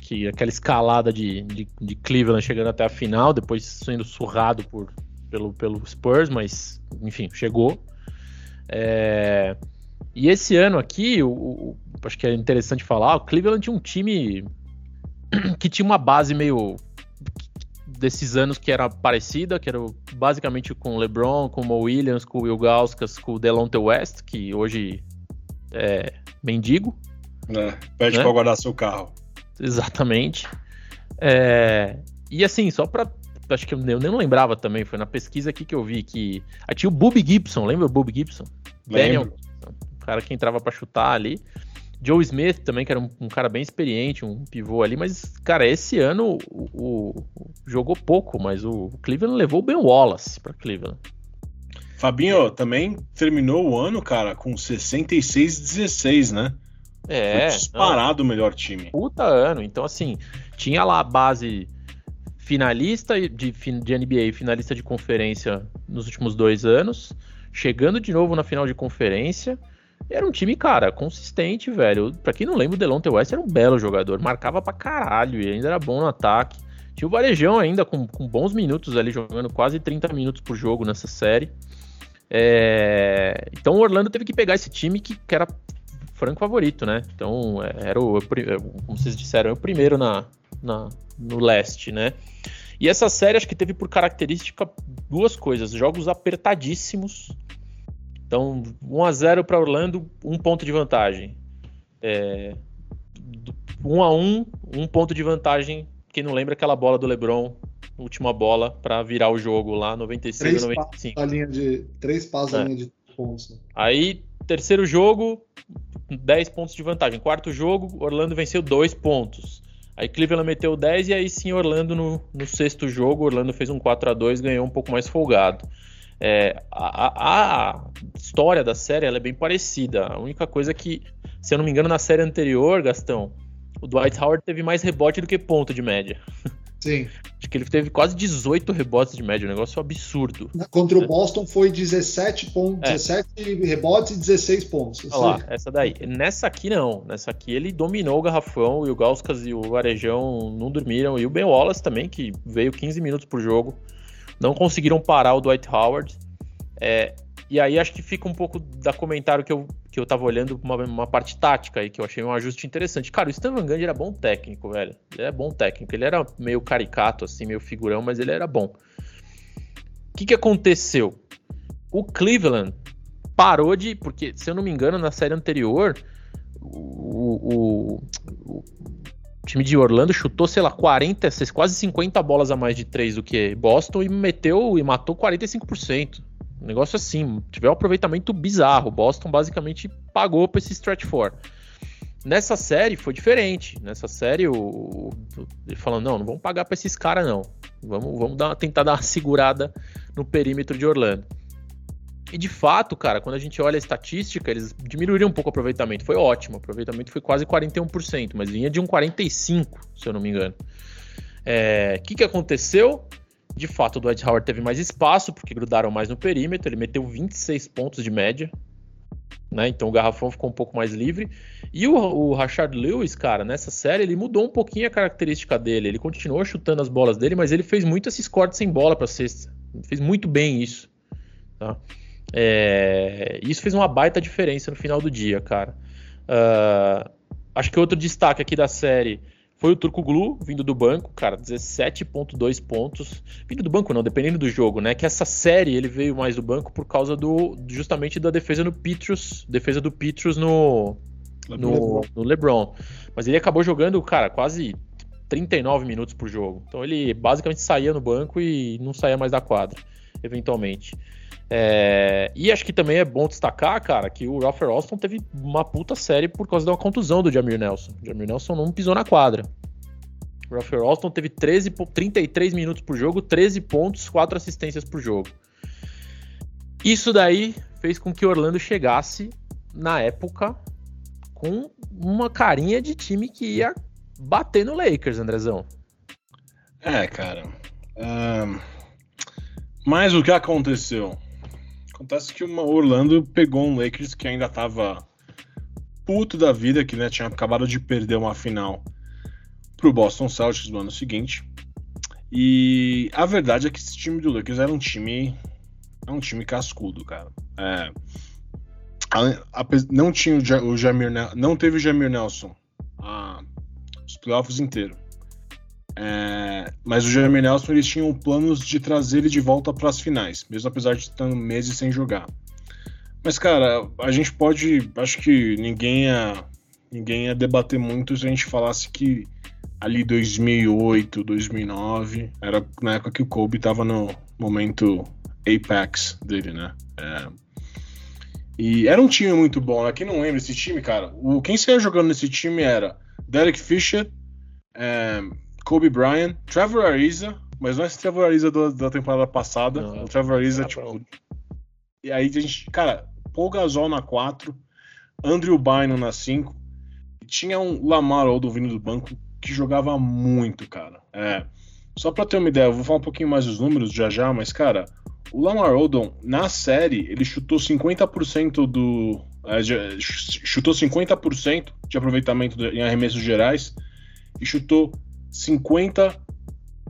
que aquela escalada de, de, de Cleveland chegando até a final, depois sendo surrado por, pelo, pelo Spurs, mas enfim, chegou. É, e esse ano aqui, o, o, acho que é interessante falar, o Cleveland tinha um time que tinha uma base meio desses anos que era parecida, que era basicamente com o LeBron, com o Mo Williams, com o Will Gauskas, com o Delonte West, que hoje é mendigo. É, pede né? para guardar seu carro. Exatamente. É, e assim, só para acho que eu nem lembrava também, foi na pesquisa aqui que eu vi que ah, tinha o Bob Gibson, lembra o Bob Gibson? Lembro. Daniel, o cara que entrava para chutar ali. Joe Smith também, que era um, um, cara bem experiente, um pivô ali, mas, cara, esse ano o, o, jogou pouco, mas o Cleveland levou o Ben Wallace para Cleveland. Fabinho também terminou o ano, cara, com 66-16, né? É. Foi disparado não, o melhor time. Puta ano. Então, assim, tinha lá a base finalista de, de NBA, finalista de conferência nos últimos dois anos, chegando de novo na final de conferência era um time, cara, consistente, velho. Pra quem não lembra, o Delonte West era um belo jogador, marcava pra caralho e ainda era bom no ataque. Tinha o Varejão ainda com, com bons minutos ali, jogando quase 30 minutos por jogo nessa série. É... Então o Orlando teve que pegar esse time que, que era franco favorito, né? Então é, era o, como vocês disseram, é o primeiro na, na, no leste, né? E essa série acho que teve por característica duas coisas: jogos apertadíssimos então, 1 a 0 para Orlando, um ponto de vantagem. É, 1 a 1, um ponto de vantagem. Quem não lembra aquela bola do LeBron, última bola para virar o jogo lá 96 três 95. Passos linha de três passos é. linha de pontos. Né? Aí, terceiro jogo, 10 pontos de vantagem. Quarto jogo, Orlando venceu 2 pontos. Aí Cleveland meteu 10 e aí sim Orlando no, no sexto jogo, Orlando fez um 4 a 2 ganhou um pouco mais folgado. É, a, a, história da série é bem parecida. A única coisa é que, se eu não me engano, na série anterior, Gastão, o Dwight Howard teve mais rebote do que ponto de média. Sim. Acho que ele teve quase 18 rebotes de média, um negócio absurdo. Contra o Boston foi 17, pontos, é. 17 rebotes e 16 pontos. Olha lá, essa daí. Nessa aqui não. Nessa aqui ele dominou o garrafão e o Gauskas e o Varejão não dormiram. E o Ben Wallace também, que veio 15 minutos por jogo não conseguiram parar o Dwight Howard. É, e aí acho que fica um pouco da comentário que eu, que eu tava olhando uma, uma parte tática aí, que eu achei um ajuste interessante. Cara, o Stan Van Gundy era bom técnico, velho. Ele é bom técnico. Ele era meio caricato, assim, meio figurão, mas ele era bom. O que, que aconteceu? O Cleveland parou de. Porque, se eu não me engano, na série anterior, o, o, o o time de Orlando chutou, sei lá, 40, quase 50 bolas a mais de 3 do que Boston e meteu e matou 45%. Um negócio assim, tiver um aproveitamento bizarro. Boston basicamente pagou para esse stretch 4. Nessa série foi diferente. Nessa série, o, ele falou: não, não vamos pagar para esses caras, não. Vamos, vamos dar, tentar dar uma segurada no perímetro de Orlando. E de fato, cara, quando a gente olha a estatística, eles diminuíram um pouco o aproveitamento. Foi ótimo, o aproveitamento foi quase 41%, mas vinha de um 45%, se eu não me engano. O é, que, que aconteceu? De fato, o Dwight Howard teve mais espaço, porque grudaram mais no perímetro. Ele meteu 26 pontos de média. Né? Então o garrafão ficou um pouco mais livre. E o, o Rashard Lewis, cara, nessa série, ele mudou um pouquinho a característica dele. Ele continuou chutando as bolas dele, mas ele fez muito esses cortes sem bola para cesta. Ele fez muito bem isso. Tá? É, isso fez uma baita diferença no final do dia, cara. Uh, acho que outro destaque aqui da série foi o Turco Glu, vindo do banco, cara, 17.2 pontos. Vindo do banco não, dependendo do jogo, né? Que essa série ele veio mais do banco por causa do justamente da defesa no Petrus, defesa do Petrus no no LeBron. no LeBron. Mas ele acabou jogando, cara, quase 39 minutos por jogo. Então ele basicamente saía no banco e não saía mais da quadra, eventualmente. É, e acho que também é bom destacar, cara, que o Ralph Austin teve uma puta série por causa da contusão do Jamir Nelson. O Jamir Nelson não pisou na quadra. O Ralph Austin teve 13, 33 minutos por jogo, 13 pontos, 4 assistências por jogo. Isso daí fez com que Orlando chegasse, na época, com uma carinha de time que ia bater no Lakers, Andrezão. É, cara. Um... Mas o que aconteceu? Acontece que o Orlando pegou um Lakers que ainda tava puto da vida, que né, tinha acabado de perder uma final pro Boston Celtics no ano seguinte. E a verdade é que esse time do Lakers era um time. É um time cascudo, cara. É, a, a, não tinha o, o Jamir não teve o Jamir Nelson a, os playoffs inteiros. É, mas o Jeremy Nelson eles tinham planos de trazer ele de volta para as finais, mesmo apesar de estar meses sem jogar. Mas cara, a gente pode, acho que ninguém ia, ninguém ia debater muito se a gente falasse que ali 2008, 2009 era na época que o Kobe estava no momento apex dele, né? É, e era um time muito bom, né? Quem não lembra desse time, cara? O, quem saía jogando nesse time era Derek Fisher, é, Kobe Bryant, Trevor Ariza, mas não é esse Trevor Ariza do, da temporada passada. Não, o Trevor Ariza, tá tipo. E aí a gente. Cara, Paul Gasol na 4, Andrew Bynum na 5. E tinha um Lamar Odom vindo do banco que jogava muito, cara. É. Só pra ter uma ideia, eu vou falar um pouquinho mais dos números já já, mas, cara, o Lamar Odom, na série, ele chutou 50% do. É, chutou 50% de aproveitamento em arremessos gerais e chutou 50,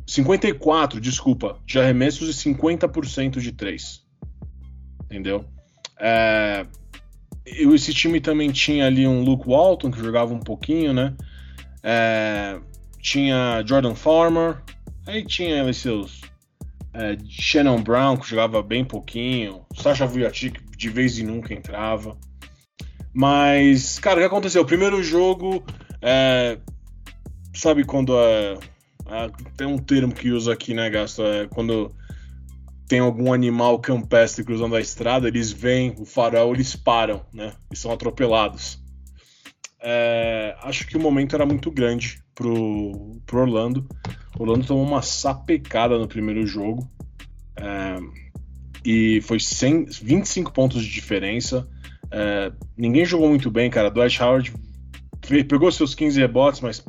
54, desculpa, de arremessos e 50% de 3. Entendeu? É, esse time também tinha ali um Luke Walton, que jogava um pouquinho, né? É, tinha Jordan Farmer, aí tinha ali seus é, Shannon Brown, que jogava bem pouquinho, Sasha Vujacic de vez em nunca entrava. Mas, cara, o que aconteceu? O primeiro jogo, é, sabe quando é, é, tem um termo que usa aqui, né, Gasto? É quando tem algum animal campestre cruzando a estrada, eles veem o farol, eles param, né? E são atropelados. É, acho que o momento era muito grande pro, pro Orlando. O Orlando tomou uma sapecada no primeiro jogo. É, e foi 100, 25 pontos de diferença. É, ninguém jogou muito bem, cara. Dwight Howard pegou seus 15 rebotes, mas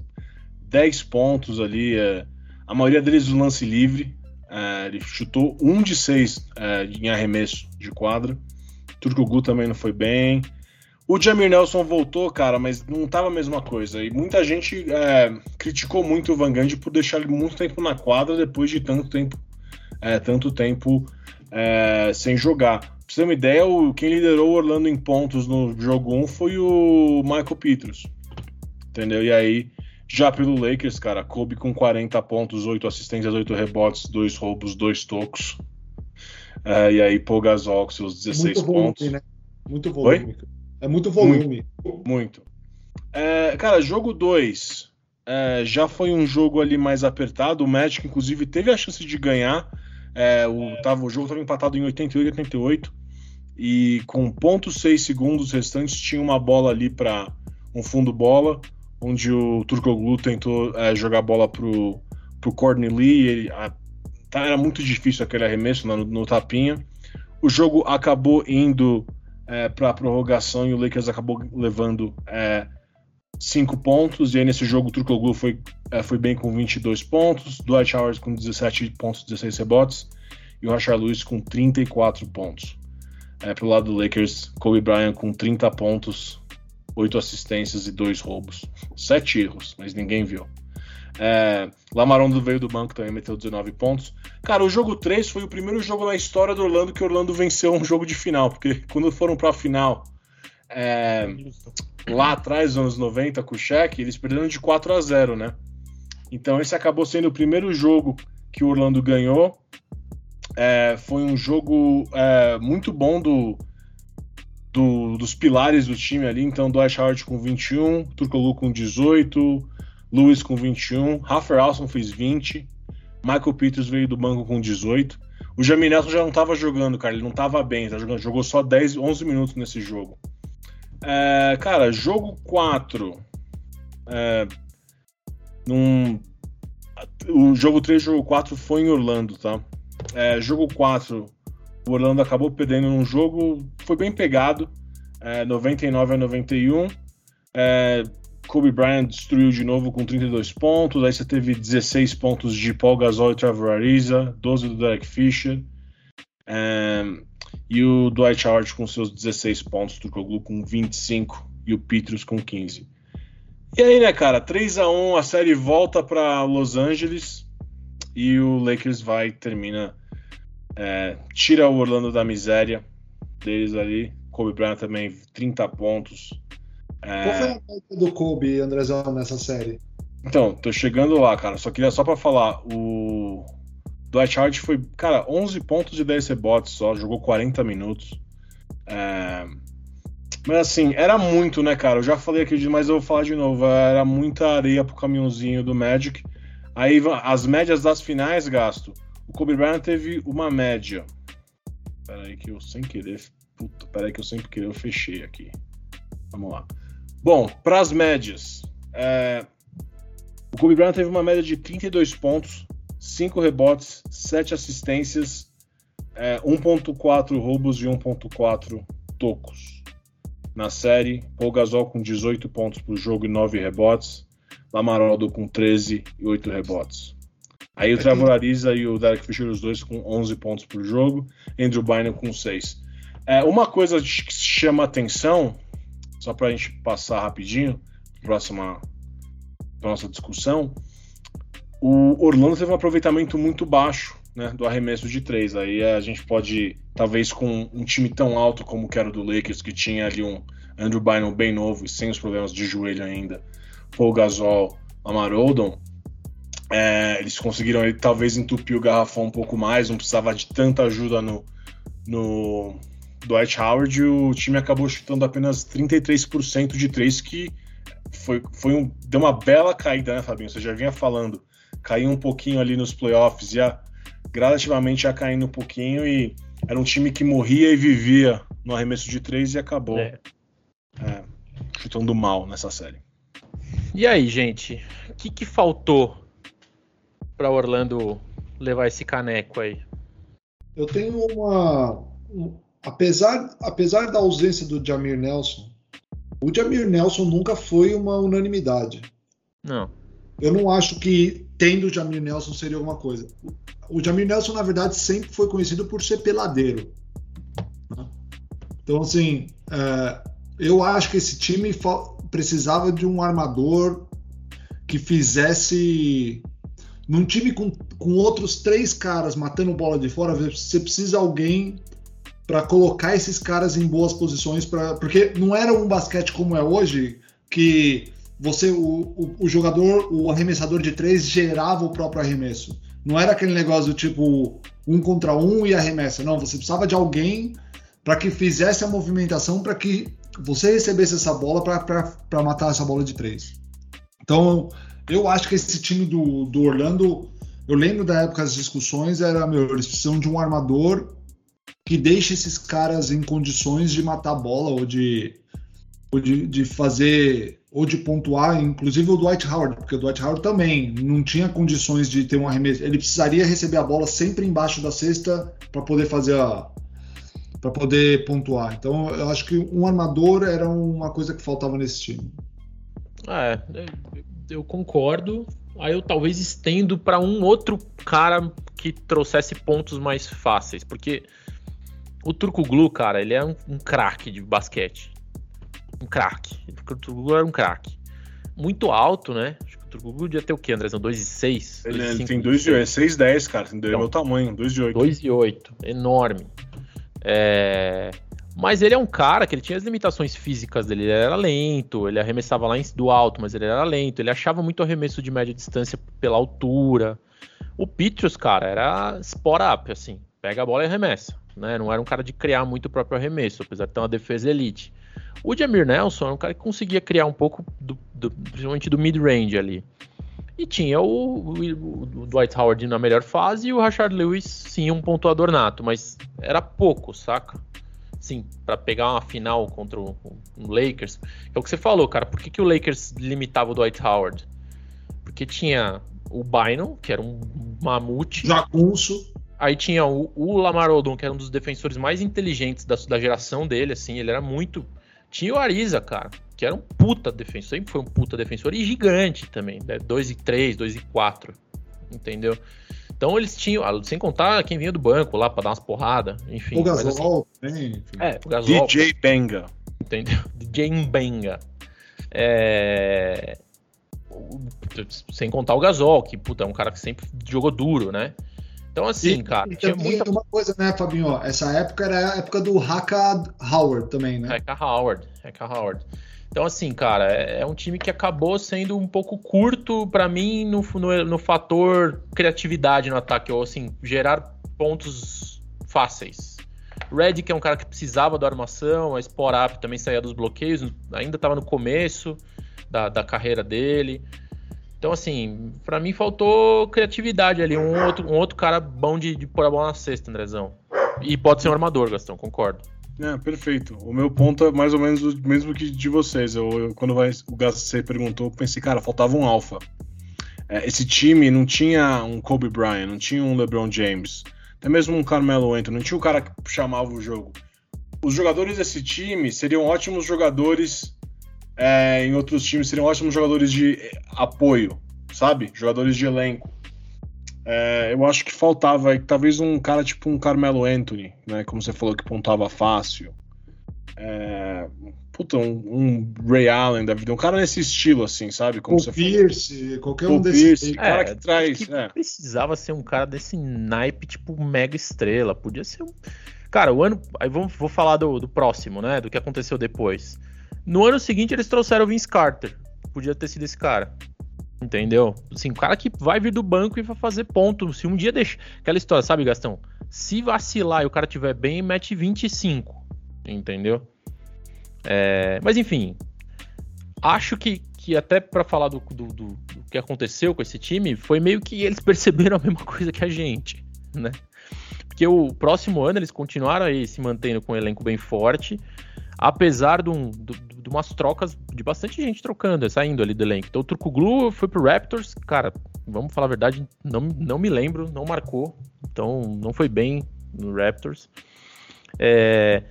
10 pontos ali, é, a maioria deles no lance livre. É, ele chutou um de seis é, em arremesso de quadra. Turco Gu também não foi bem. O Jamir Nelson voltou, cara, mas não tava a mesma coisa. E muita gente é, criticou muito o Van Gundy por deixar ele muito tempo na quadra depois de tanto tempo, é, tanto tempo sem jogar. Pra você ter uma ideia, o, quem liderou o Orlando em pontos no jogo 1 foi o Michael Petros. Entendeu? E aí já pelo Lakers, cara, Kobe com 40 pontos, 8 assistências, 8 rebotes, 2 roubos, 2 tocos. É, e aí Paul Gasol com seus 16 muito pontos. Volume, né? Muito volume. Oi? É muito volume. Muito. muito. É, cara, jogo 2 é, já foi um jogo ali mais apertado. O Magic, inclusive, teve a chance de ganhar. É, o, tava, o jogo estava empatado em 88 e 88. E com 0.6 segundos restantes, tinha uma bola ali para um fundo bola onde o Turkoglu tentou é, jogar a bola pro, pro Courtney Lee, ele, a, tá, era muito difícil aquele arremesso no, no tapinha. O jogo acabou indo é, para a prorrogação e o Lakers acabou levando é, 5 pontos, e aí nesse jogo o Turkoglu foi, é, foi bem com 22 pontos, Dwight Howard com 17 pontos, 16 rebotes, e o Rashard Lewis com 34 pontos. É, pro lado do Lakers, Kobe Bryant com 30 pontos, 8 assistências e 2 roubos. 7 erros, mas ninguém viu. É, Lamarondo veio do banco também, meteu 19 pontos. Cara, o jogo 3 foi o primeiro jogo na história do Orlando que Orlando venceu um jogo de final, porque quando foram pra final, é, lá atrás, nos anos 90, com o Shaq, eles perderam de 4 a 0, né? Então esse acabou sendo o primeiro jogo que o Orlando ganhou. É, foi um jogo é, muito bom do, do, dos pilares do time ali. Então, Dwight Howard com 21, Turkoglu com 18, Lewis com 21, Rafael Alson fez 20, Michael Peters veio do banco com 18. O Jamie Nelson já não estava jogando, cara, ele não estava bem, tá jogando, jogou só 10, 11 minutos nesse jogo. É, cara, jogo 4. É, num, o jogo 3 e jogo 4 foi em Orlando, tá? É, jogo 4, o Orlando acabou perdendo num jogo, foi bem pegado, é, 99 a 91. É, Kobe Bryant destruiu de novo com 32 pontos. Aí você teve 16 pontos de Paul Gasol e Trevor Ariza, 12 do Derek Fisher. Um, e o Dwight Howard com seus 16 pontos, Turkoglu com 25 e o Petrus com 15. E aí, né, cara, 3 a 1 a série volta para Los Angeles e o Lakers vai termina é, tira o Orlando da miséria deles ali. Kobe Bryant também 30 pontos, é... Qual foi a meta do Kobe, Andrezão, nessa série? Então, tô chegando lá, cara. Só queria só para falar, o Dwight Howard foi, cara, 11 pontos de 10 rebotes só, jogou 40 minutos. É... Mas assim, era muito, né, cara? Eu já falei aqui, mas eu vou falar de novo. Era muita areia pro caminhãozinho do Magic. Aí as médias das finais, gasto. O Kobe Bryant teve uma média. Peraí que eu sem querer. Puta, peraí que eu sempre querer, eu fechei aqui. Vamos lá. Bom, para as médias, é... o Kobe Bryant teve uma média de 32 pontos, 5 rebotes, 7 assistências, é, 1.4 roubos e 1.4 tocos. Na série, Paul Gasol com 18 pontos por jogo e 9 rebotes, Lamaroldo com 13 e 8 rebotes. Aí o Trevor Ariza e o Derek Fisher, os dois com 11 pontos por jogo, Andrew Bynum com 6. É, uma coisa que chama atenção só para a gente passar rapidinho, próxima nossa discussão, o Orlando teve um aproveitamento muito baixo né, do arremesso de três. Aí a gente pode, talvez com um time tão alto como que era o do Lakers, que tinha ali um Andrew Bynum bem novo e sem os problemas de joelho ainda, Paul Gasol, Lamar Odom, é, eles conseguiram ele, talvez entupir o garrafão um pouco mais, não precisava de tanta ajuda no, no, Dwight Howard, o time acabou chutando apenas 33% de três, que foi, foi um, deu uma bela caída, né, Fabinho? Você já vinha falando. Caiu um pouquinho ali nos playoffs, já gradativamente já caindo um pouquinho e era um time que morria e vivia no arremesso de três e acabou é. É, chutando mal nessa série. E aí, gente, o que, que faltou para Orlando levar esse caneco aí? Eu tenho uma, apesar, apesar da ausência do Jamir Nelson, o Jamir Nelson nunca foi uma unanimidade. Não. Eu não acho que tendo o Jamir Nelson seria alguma coisa. O Jamir Nelson, na verdade, sempre foi conhecido por ser peladeiro. Né? Então, assim, é, eu acho que esse time precisava de um armador que fizesse. Num time com, com outros três caras matando bola de fora, você precisa de alguém para colocar esses caras em boas posições para porque não era um basquete como é hoje que você o, o, o, jogador o arremessador de três gerava o próprio arremesso. Não era aquele negócio do tipo um contra um e arremessa. Não você precisava de alguém para que fizesse a movimentação para que você recebesse essa bola para matar essa bola de três. Então eu acho que esse time do, do Orlando eu lembro da época das discussões era meu eles precisam de um armador que deixe esses caras em condições de matar a bola ou de, ou de, de fazer ou de pontuar, inclusive o Dwight Howard, porque o Dwight Howard também não tinha condições de ter um arremesso. Ele precisaria receber a bola sempre embaixo da cesta para poder fazer a para poder pontuar. Então, eu acho que um armador era uma coisa que faltava nesse time. É, eu concordo. Aí eu talvez estendo para um outro cara que trouxesse pontos mais fáceis, porque o Turco Glu, cara, ele é um, um craque de basquete. Um craque. O Turco Glu era um craque. Muito alto, né? Acho que o Turco Glu devia ter o quê, André? 2,6? Ele, ele tem 2,8, 6,10, cara. Tem então, meu tamanho, 2,8. 2,8, enorme. É... Mas ele é um cara que ele tinha as limitações físicas dele. Ele era lento, ele arremessava lá do alto, mas ele era lento. Ele achava muito arremesso de média distância pela altura. O Petrus, cara, era spot up, assim. Pega a bola e arremessa. Né? Não era um cara de criar muito o próprio arremesso, apesar de ter uma defesa elite. O Jamir Nelson era um cara que conseguia criar um pouco, do, do, principalmente do mid-range ali. E tinha o, o, o, Dwight Howard na melhor fase e o Rashard Lewis, sim, um pontuador nato, mas era pouco, saca? Sim, para pegar uma final contra o, o, Lakers. É o que você falou, cara. Por que, que o Lakers limitava o Dwight Howard? Porque tinha o Bynum, que era um mamute. Jacunço. Aí tinha o, o Lamar Odom, que era um dos defensores mais inteligentes da, da geração dele, assim. Ele era muito. Tinha o Ariza, cara, que era um puta defensor. Sempre foi um puta defensor e gigante também. Né? 2 e 3, 2 e 4. Entendeu? Então eles tinham, ah, sem contar quem vinha do banco lá para dar umas porradas, enfim. O Gasol assim, É, o Gasol. DJ Benga. Entendeu? DJ Benga. É... Sem contar o Gasol, que puta, é um cara que sempre jogou duro, né? Então, assim, e, cara. E tinha muita... uma coisa, né, Fabinho? Essa época era a época do Haka Howard também, né? Haka Howard. Haka Howard. Então, assim, cara, é, é um time que acabou sendo um pouco curto para mim no, no, no, fator criatividade no ataque, ou assim, gerar pontos fáceis. Red, que é um cara que precisava da armação, a Up também saía dos bloqueios, ainda estava no começo da, da carreira dele. Então, assim, para mim faltou criatividade ali, um outro, um outro cara bom de, de pôr a bola na cesta, Andrezão. E pode ser um armador, Gastão, concordo. É, perfeito. O meu ponto é mais ou menos o mesmo que de vocês. Eu, eu quando vai, o Gacê perguntou, eu pensei, cara, faltava um alfa. É, esse time não tinha um Kobe Bryant, não tinha um LeBron James, até mesmo um Carmelo Anthony, não tinha o cara que chamava o jogo. Os jogadores desse time seriam ótimos jogadores é, em outros times, seriam ótimos jogadores de apoio, sabe? Jogadores de elenco. É, eu acho que faltava aí, talvez um cara tipo um Carmelo Anthony, né? Como você falou que pontava fácil. É, puta, um, um, Ray Allen da vida, um cara nesse estilo, assim, sabe? Como o você Pierce, falou. qualquer um desses. Pierce, cara que traz. Que é. Precisava ser um cara desse naipe, tipo mega estrela. Podia ser um. Cara, o ano. Aí vamos, vou falar do, do próximo, né? Do que aconteceu depois. No ano seguinte, eles trouxeram o Vince Carter. Podia ter sido esse cara. Entendeu? Assim, o cara que vai vir do banco e vai fazer ponto. Se um dia deixa. Aquela história, sabe, Gastão? Se vacilar e o cara tiver bem, mete 25. Entendeu? É... Mas enfim. Acho que, que até para falar do, do, do, do, que aconteceu com esse time, foi meio que eles perceberam a mesma coisa que a gente, né? Porque o próximo ano eles continuaram aí se mantendo com um elenco bem forte, apesar de, um, de, de umas trocas de bastante gente trocando, saindo ali do elenco. Então o Turcoglu foi pro Raptors, cara, vamos falar a verdade, não, não me lembro, não marcou, então não foi bem no Raptors. É,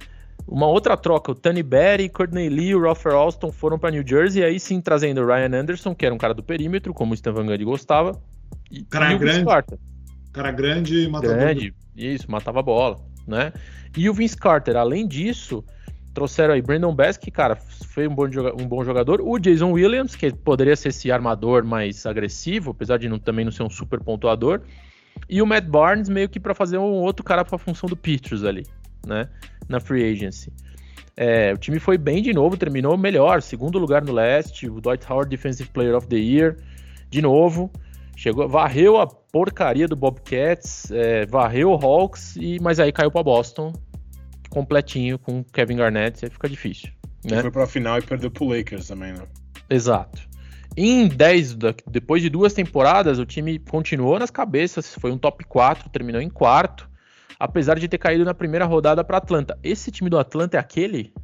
uma outra troca, o Tony Berry, Courtney Lee e o Roffer Alston foram para New Jersey, aí sim trazendo o Ryan Anderson, que era um cara do perímetro, como o Stan Van Gundy gostava. E, cara e grande. Cara grande e matava Grande, isso, matava a bola, né? E o Vince Carter, além disso, trouxeram aí Brandon Bass, que, cara, foi um bom, um bom jogador. O Jason Williams, que poderia ser esse armador mais agressivo, apesar de não, também não ser um super pontuador. E o Matt Barnes, meio que para fazer um outro cara para a função do Petrus ali, né? Na free agency. É, o time foi bem de novo, terminou melhor, segundo lugar no leste, o Dwight Howard Defensive Player of the Year, de novo. Chegou, varreu a porcaria do Bobcats, é, varreu o Hawks, e, mas aí caiu para Boston completinho com Kevin Garnett, aí fica difícil. Né? Foi pra final e perdeu pro Lakers também, né? Exato. Em 10, depois de duas temporadas, o time continuou nas cabeças, foi um top 4, terminou em quarto, apesar de ter caído na primeira rodada para Atlanta. Esse time do Atlanta é aquele?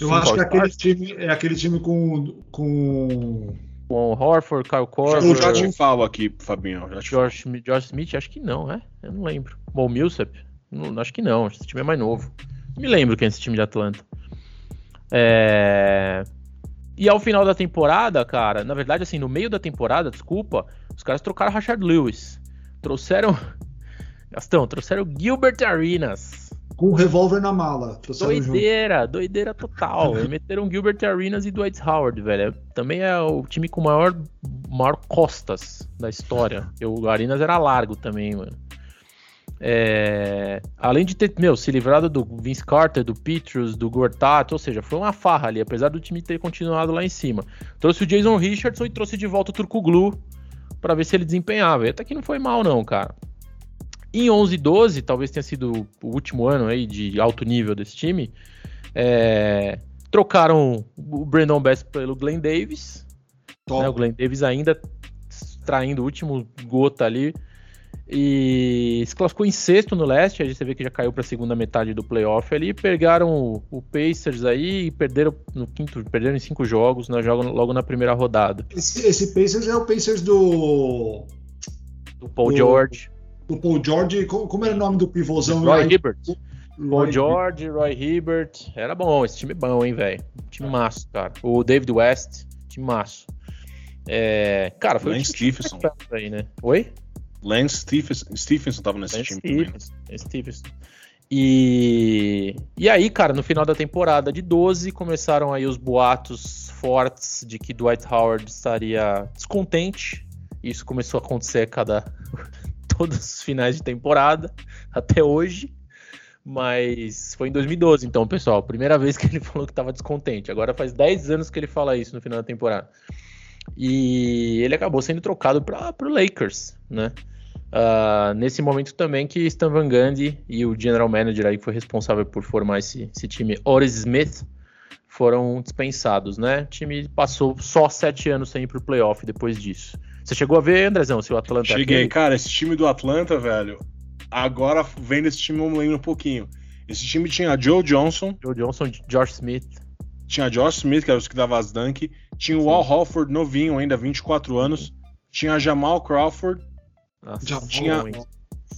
Eu acho que é aquele time, é aquele time com. com... Com Horford, Kyle Korver... Eu já te falo aqui, Fabinho. Já te Josh, Josh Smith, acho que não, é? Eu não lembro. Bom, Millsap, não, acho que não, esse time é mais novo. Não me lembro quem é esse time de Atlanta. É... E ao final da temporada, cara, na verdade, assim, no meio da temporada, desculpa, os caras trocaram Rashard Lewis. Trouxeram. Gastão, trouxeram Gilbert Arenas. Com o revólver na mala. Doideira, junto. doideira total. Eles meteram Gilbert Arenas e Dwight Howard, velho. Também é o time com maior, maior costas da história. o Arenas era largo também, mano. É... Além de ter, meu, se livrado do Vince Carter, do Petrus, do Gortat, ou seja, foi uma farra ali, apesar do time ter continuado lá em cima. Trouxe o Jason Richardson e trouxe de volta o Turco Glu para ver se ele desempenhava. E até que não foi mal, não, cara. Em 11 e 12, talvez tenha sido o último ano aí de alto nível desse time. É... Trocaram o Brandon Best pelo Glenn Davis. Né, o Glenn Davis ainda traindo o último gota ali e se classificou em sexto no leste, aí você vê que já caiu para a segunda metade do playoff ali. Pegaram o, o, Pacers aí e perderam no quinto, perderam em cinco jogos, né, jogo, logo na primeira rodada. Esse, esse, Pacers é o Pacers do. Do Paul do, George. Do Paul George, como, como era o nome do pivôzão? Roy Hibbert. Paul George, Roy Hibbert. Era bom, esse time é bom, hein, velho. Time maço, cara. O David West, time maço. É, cara, foi Lance Stephenson. Aí, né? Oi? Lance Stephenson, Stephenson tava nesse Lance time Stephenson, também. Stephenson. E, e aí, cara, no final da temporada de 12, começaram aí os boatos fortes de que Dwight Howard estaria descontente. Isso começou a acontecer a cada todos os finais de temporada até hoje. Mas foi em 2012, então, pessoal. Primeira vez que ele falou que estava descontente. Agora faz 10 anos que ele fala isso no final da temporada. E ele acabou sendo trocado para o Lakers, né? Uh, nesse momento também que Stan Van Gundy e o general manager aí que foi responsável por formar esse, esse time, Oris Smith, foram dispensados, né? O time passou só sete anos sem ir pro playoff depois disso. Você chegou a ver, Andrezão, se o Atlanta... Cheguei, cara, esse time do Atlanta, velho, agora vendo esse time eu me lembro um pouquinho. Esse time tinha Joe Johnson... Joe Johnson, Josh Smith... Tinha Josh Smith, que era os que dava as dunk. Tinha o Al Holford, novinho ainda, 24 anos. Tinha Jamal Crawford, nossa, tinha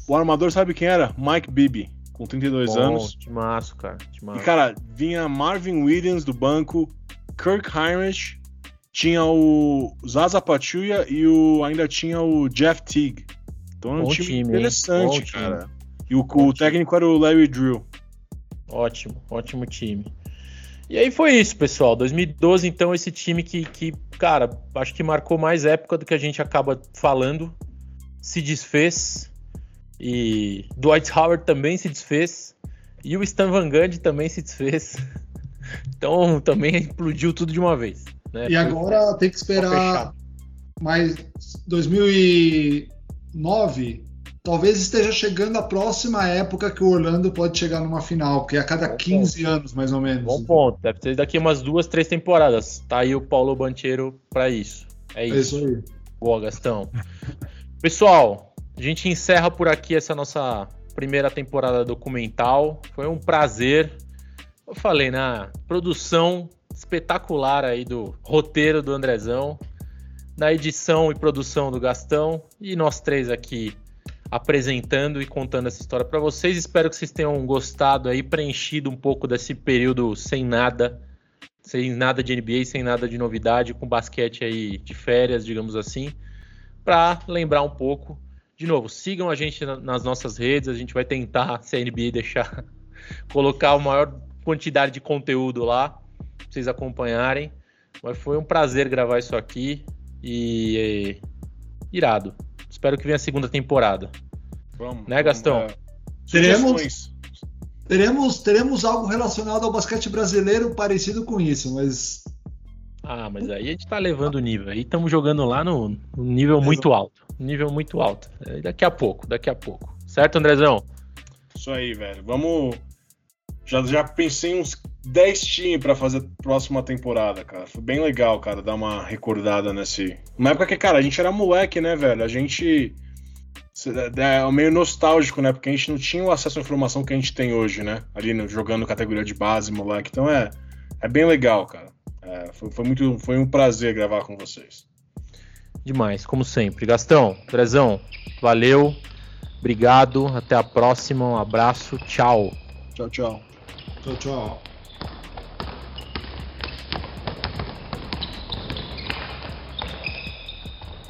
o armador, sabe quem era? Mike Bibby, com 32 Bom, anos. Timaço, cara. Timaço. E, cara, vinha Marvin Williams do banco, Kirk Heinrich, tinha o Zaza Pachulia e o, ainda tinha o Jeff Teague. Então é um time, time, interessante, cara. Time. E o, o técnico era o Larry Drew. Ótimo, ótimo time. E aí foi isso, pessoal. 2012, então, esse time que, que, cara, acho que marcou mais época do que a gente acaba falando se desfez e Dwight Howard também se desfez e o Stan Van Gundy também se desfez. Então também explodiu tudo de uma vez. Né? E agora tem que esperar mais 2009. Talvez esteja chegando a próxima época que o Orlando pode chegar numa final, porque é a cada Bom 15 ponto. anos, mais ou menos. Bom ponto. Deve ser daqui umas duas, três temporadas. Tá aí o Paulo Bancheiro para isso. É isso. É isso aí. Boa, Gastão. Pessoal, a gente encerra por aqui essa nossa primeira temporada documental. Foi um prazer. Eu falei, na produção espetacular aí do roteiro do Andrezão, na edição e produção do Gastão e nós três aqui apresentando e contando essa história para vocês. Espero que vocês tenham gostado aí, preenchido um pouco desse período sem nada, sem nada de NBA, sem nada de novidade, com basquete aí de férias, digamos assim para lembrar um pouco. De novo, sigam a gente nas nossas redes, a gente vai tentar, se a NBA deixar, colocar a maior quantidade de conteúdo lá, pra vocês acompanharem. Mas foi um prazer gravar isso aqui e, irado. Espero que venha a segunda temporada. Vamos. Né, Gastão? Vamos, é... Teremos, teremos, teremos algo relacionado ao basquete brasileiro parecido com isso, mas ah, mas aí a gente tá levando o nível. Aí estamos jogando lá no, no nível muito alto. Nível muito alto. É, daqui a pouco, daqui a pouco. Certo, Andrezão? Isso aí, velho. Vamos. Já, já pensei em uns 10 times para fazer a próxima temporada, cara. Foi bem legal, cara, dar uma recordada nesse. Uma época que, cara, a gente era moleque, né, velho? A gente. É, é meio nostálgico, né? Porque a gente não tinha o acesso à informação que a gente tem hoje, né? Ali no, jogando categoria de base, moleque. Então é, é bem legal, cara. É, foi, foi, muito, foi um prazer gravar com vocês. Demais, como sempre. Gastão, Drezão, valeu, obrigado, até a próxima, um abraço, tchau. Tchau, tchau. Tchau, tchau.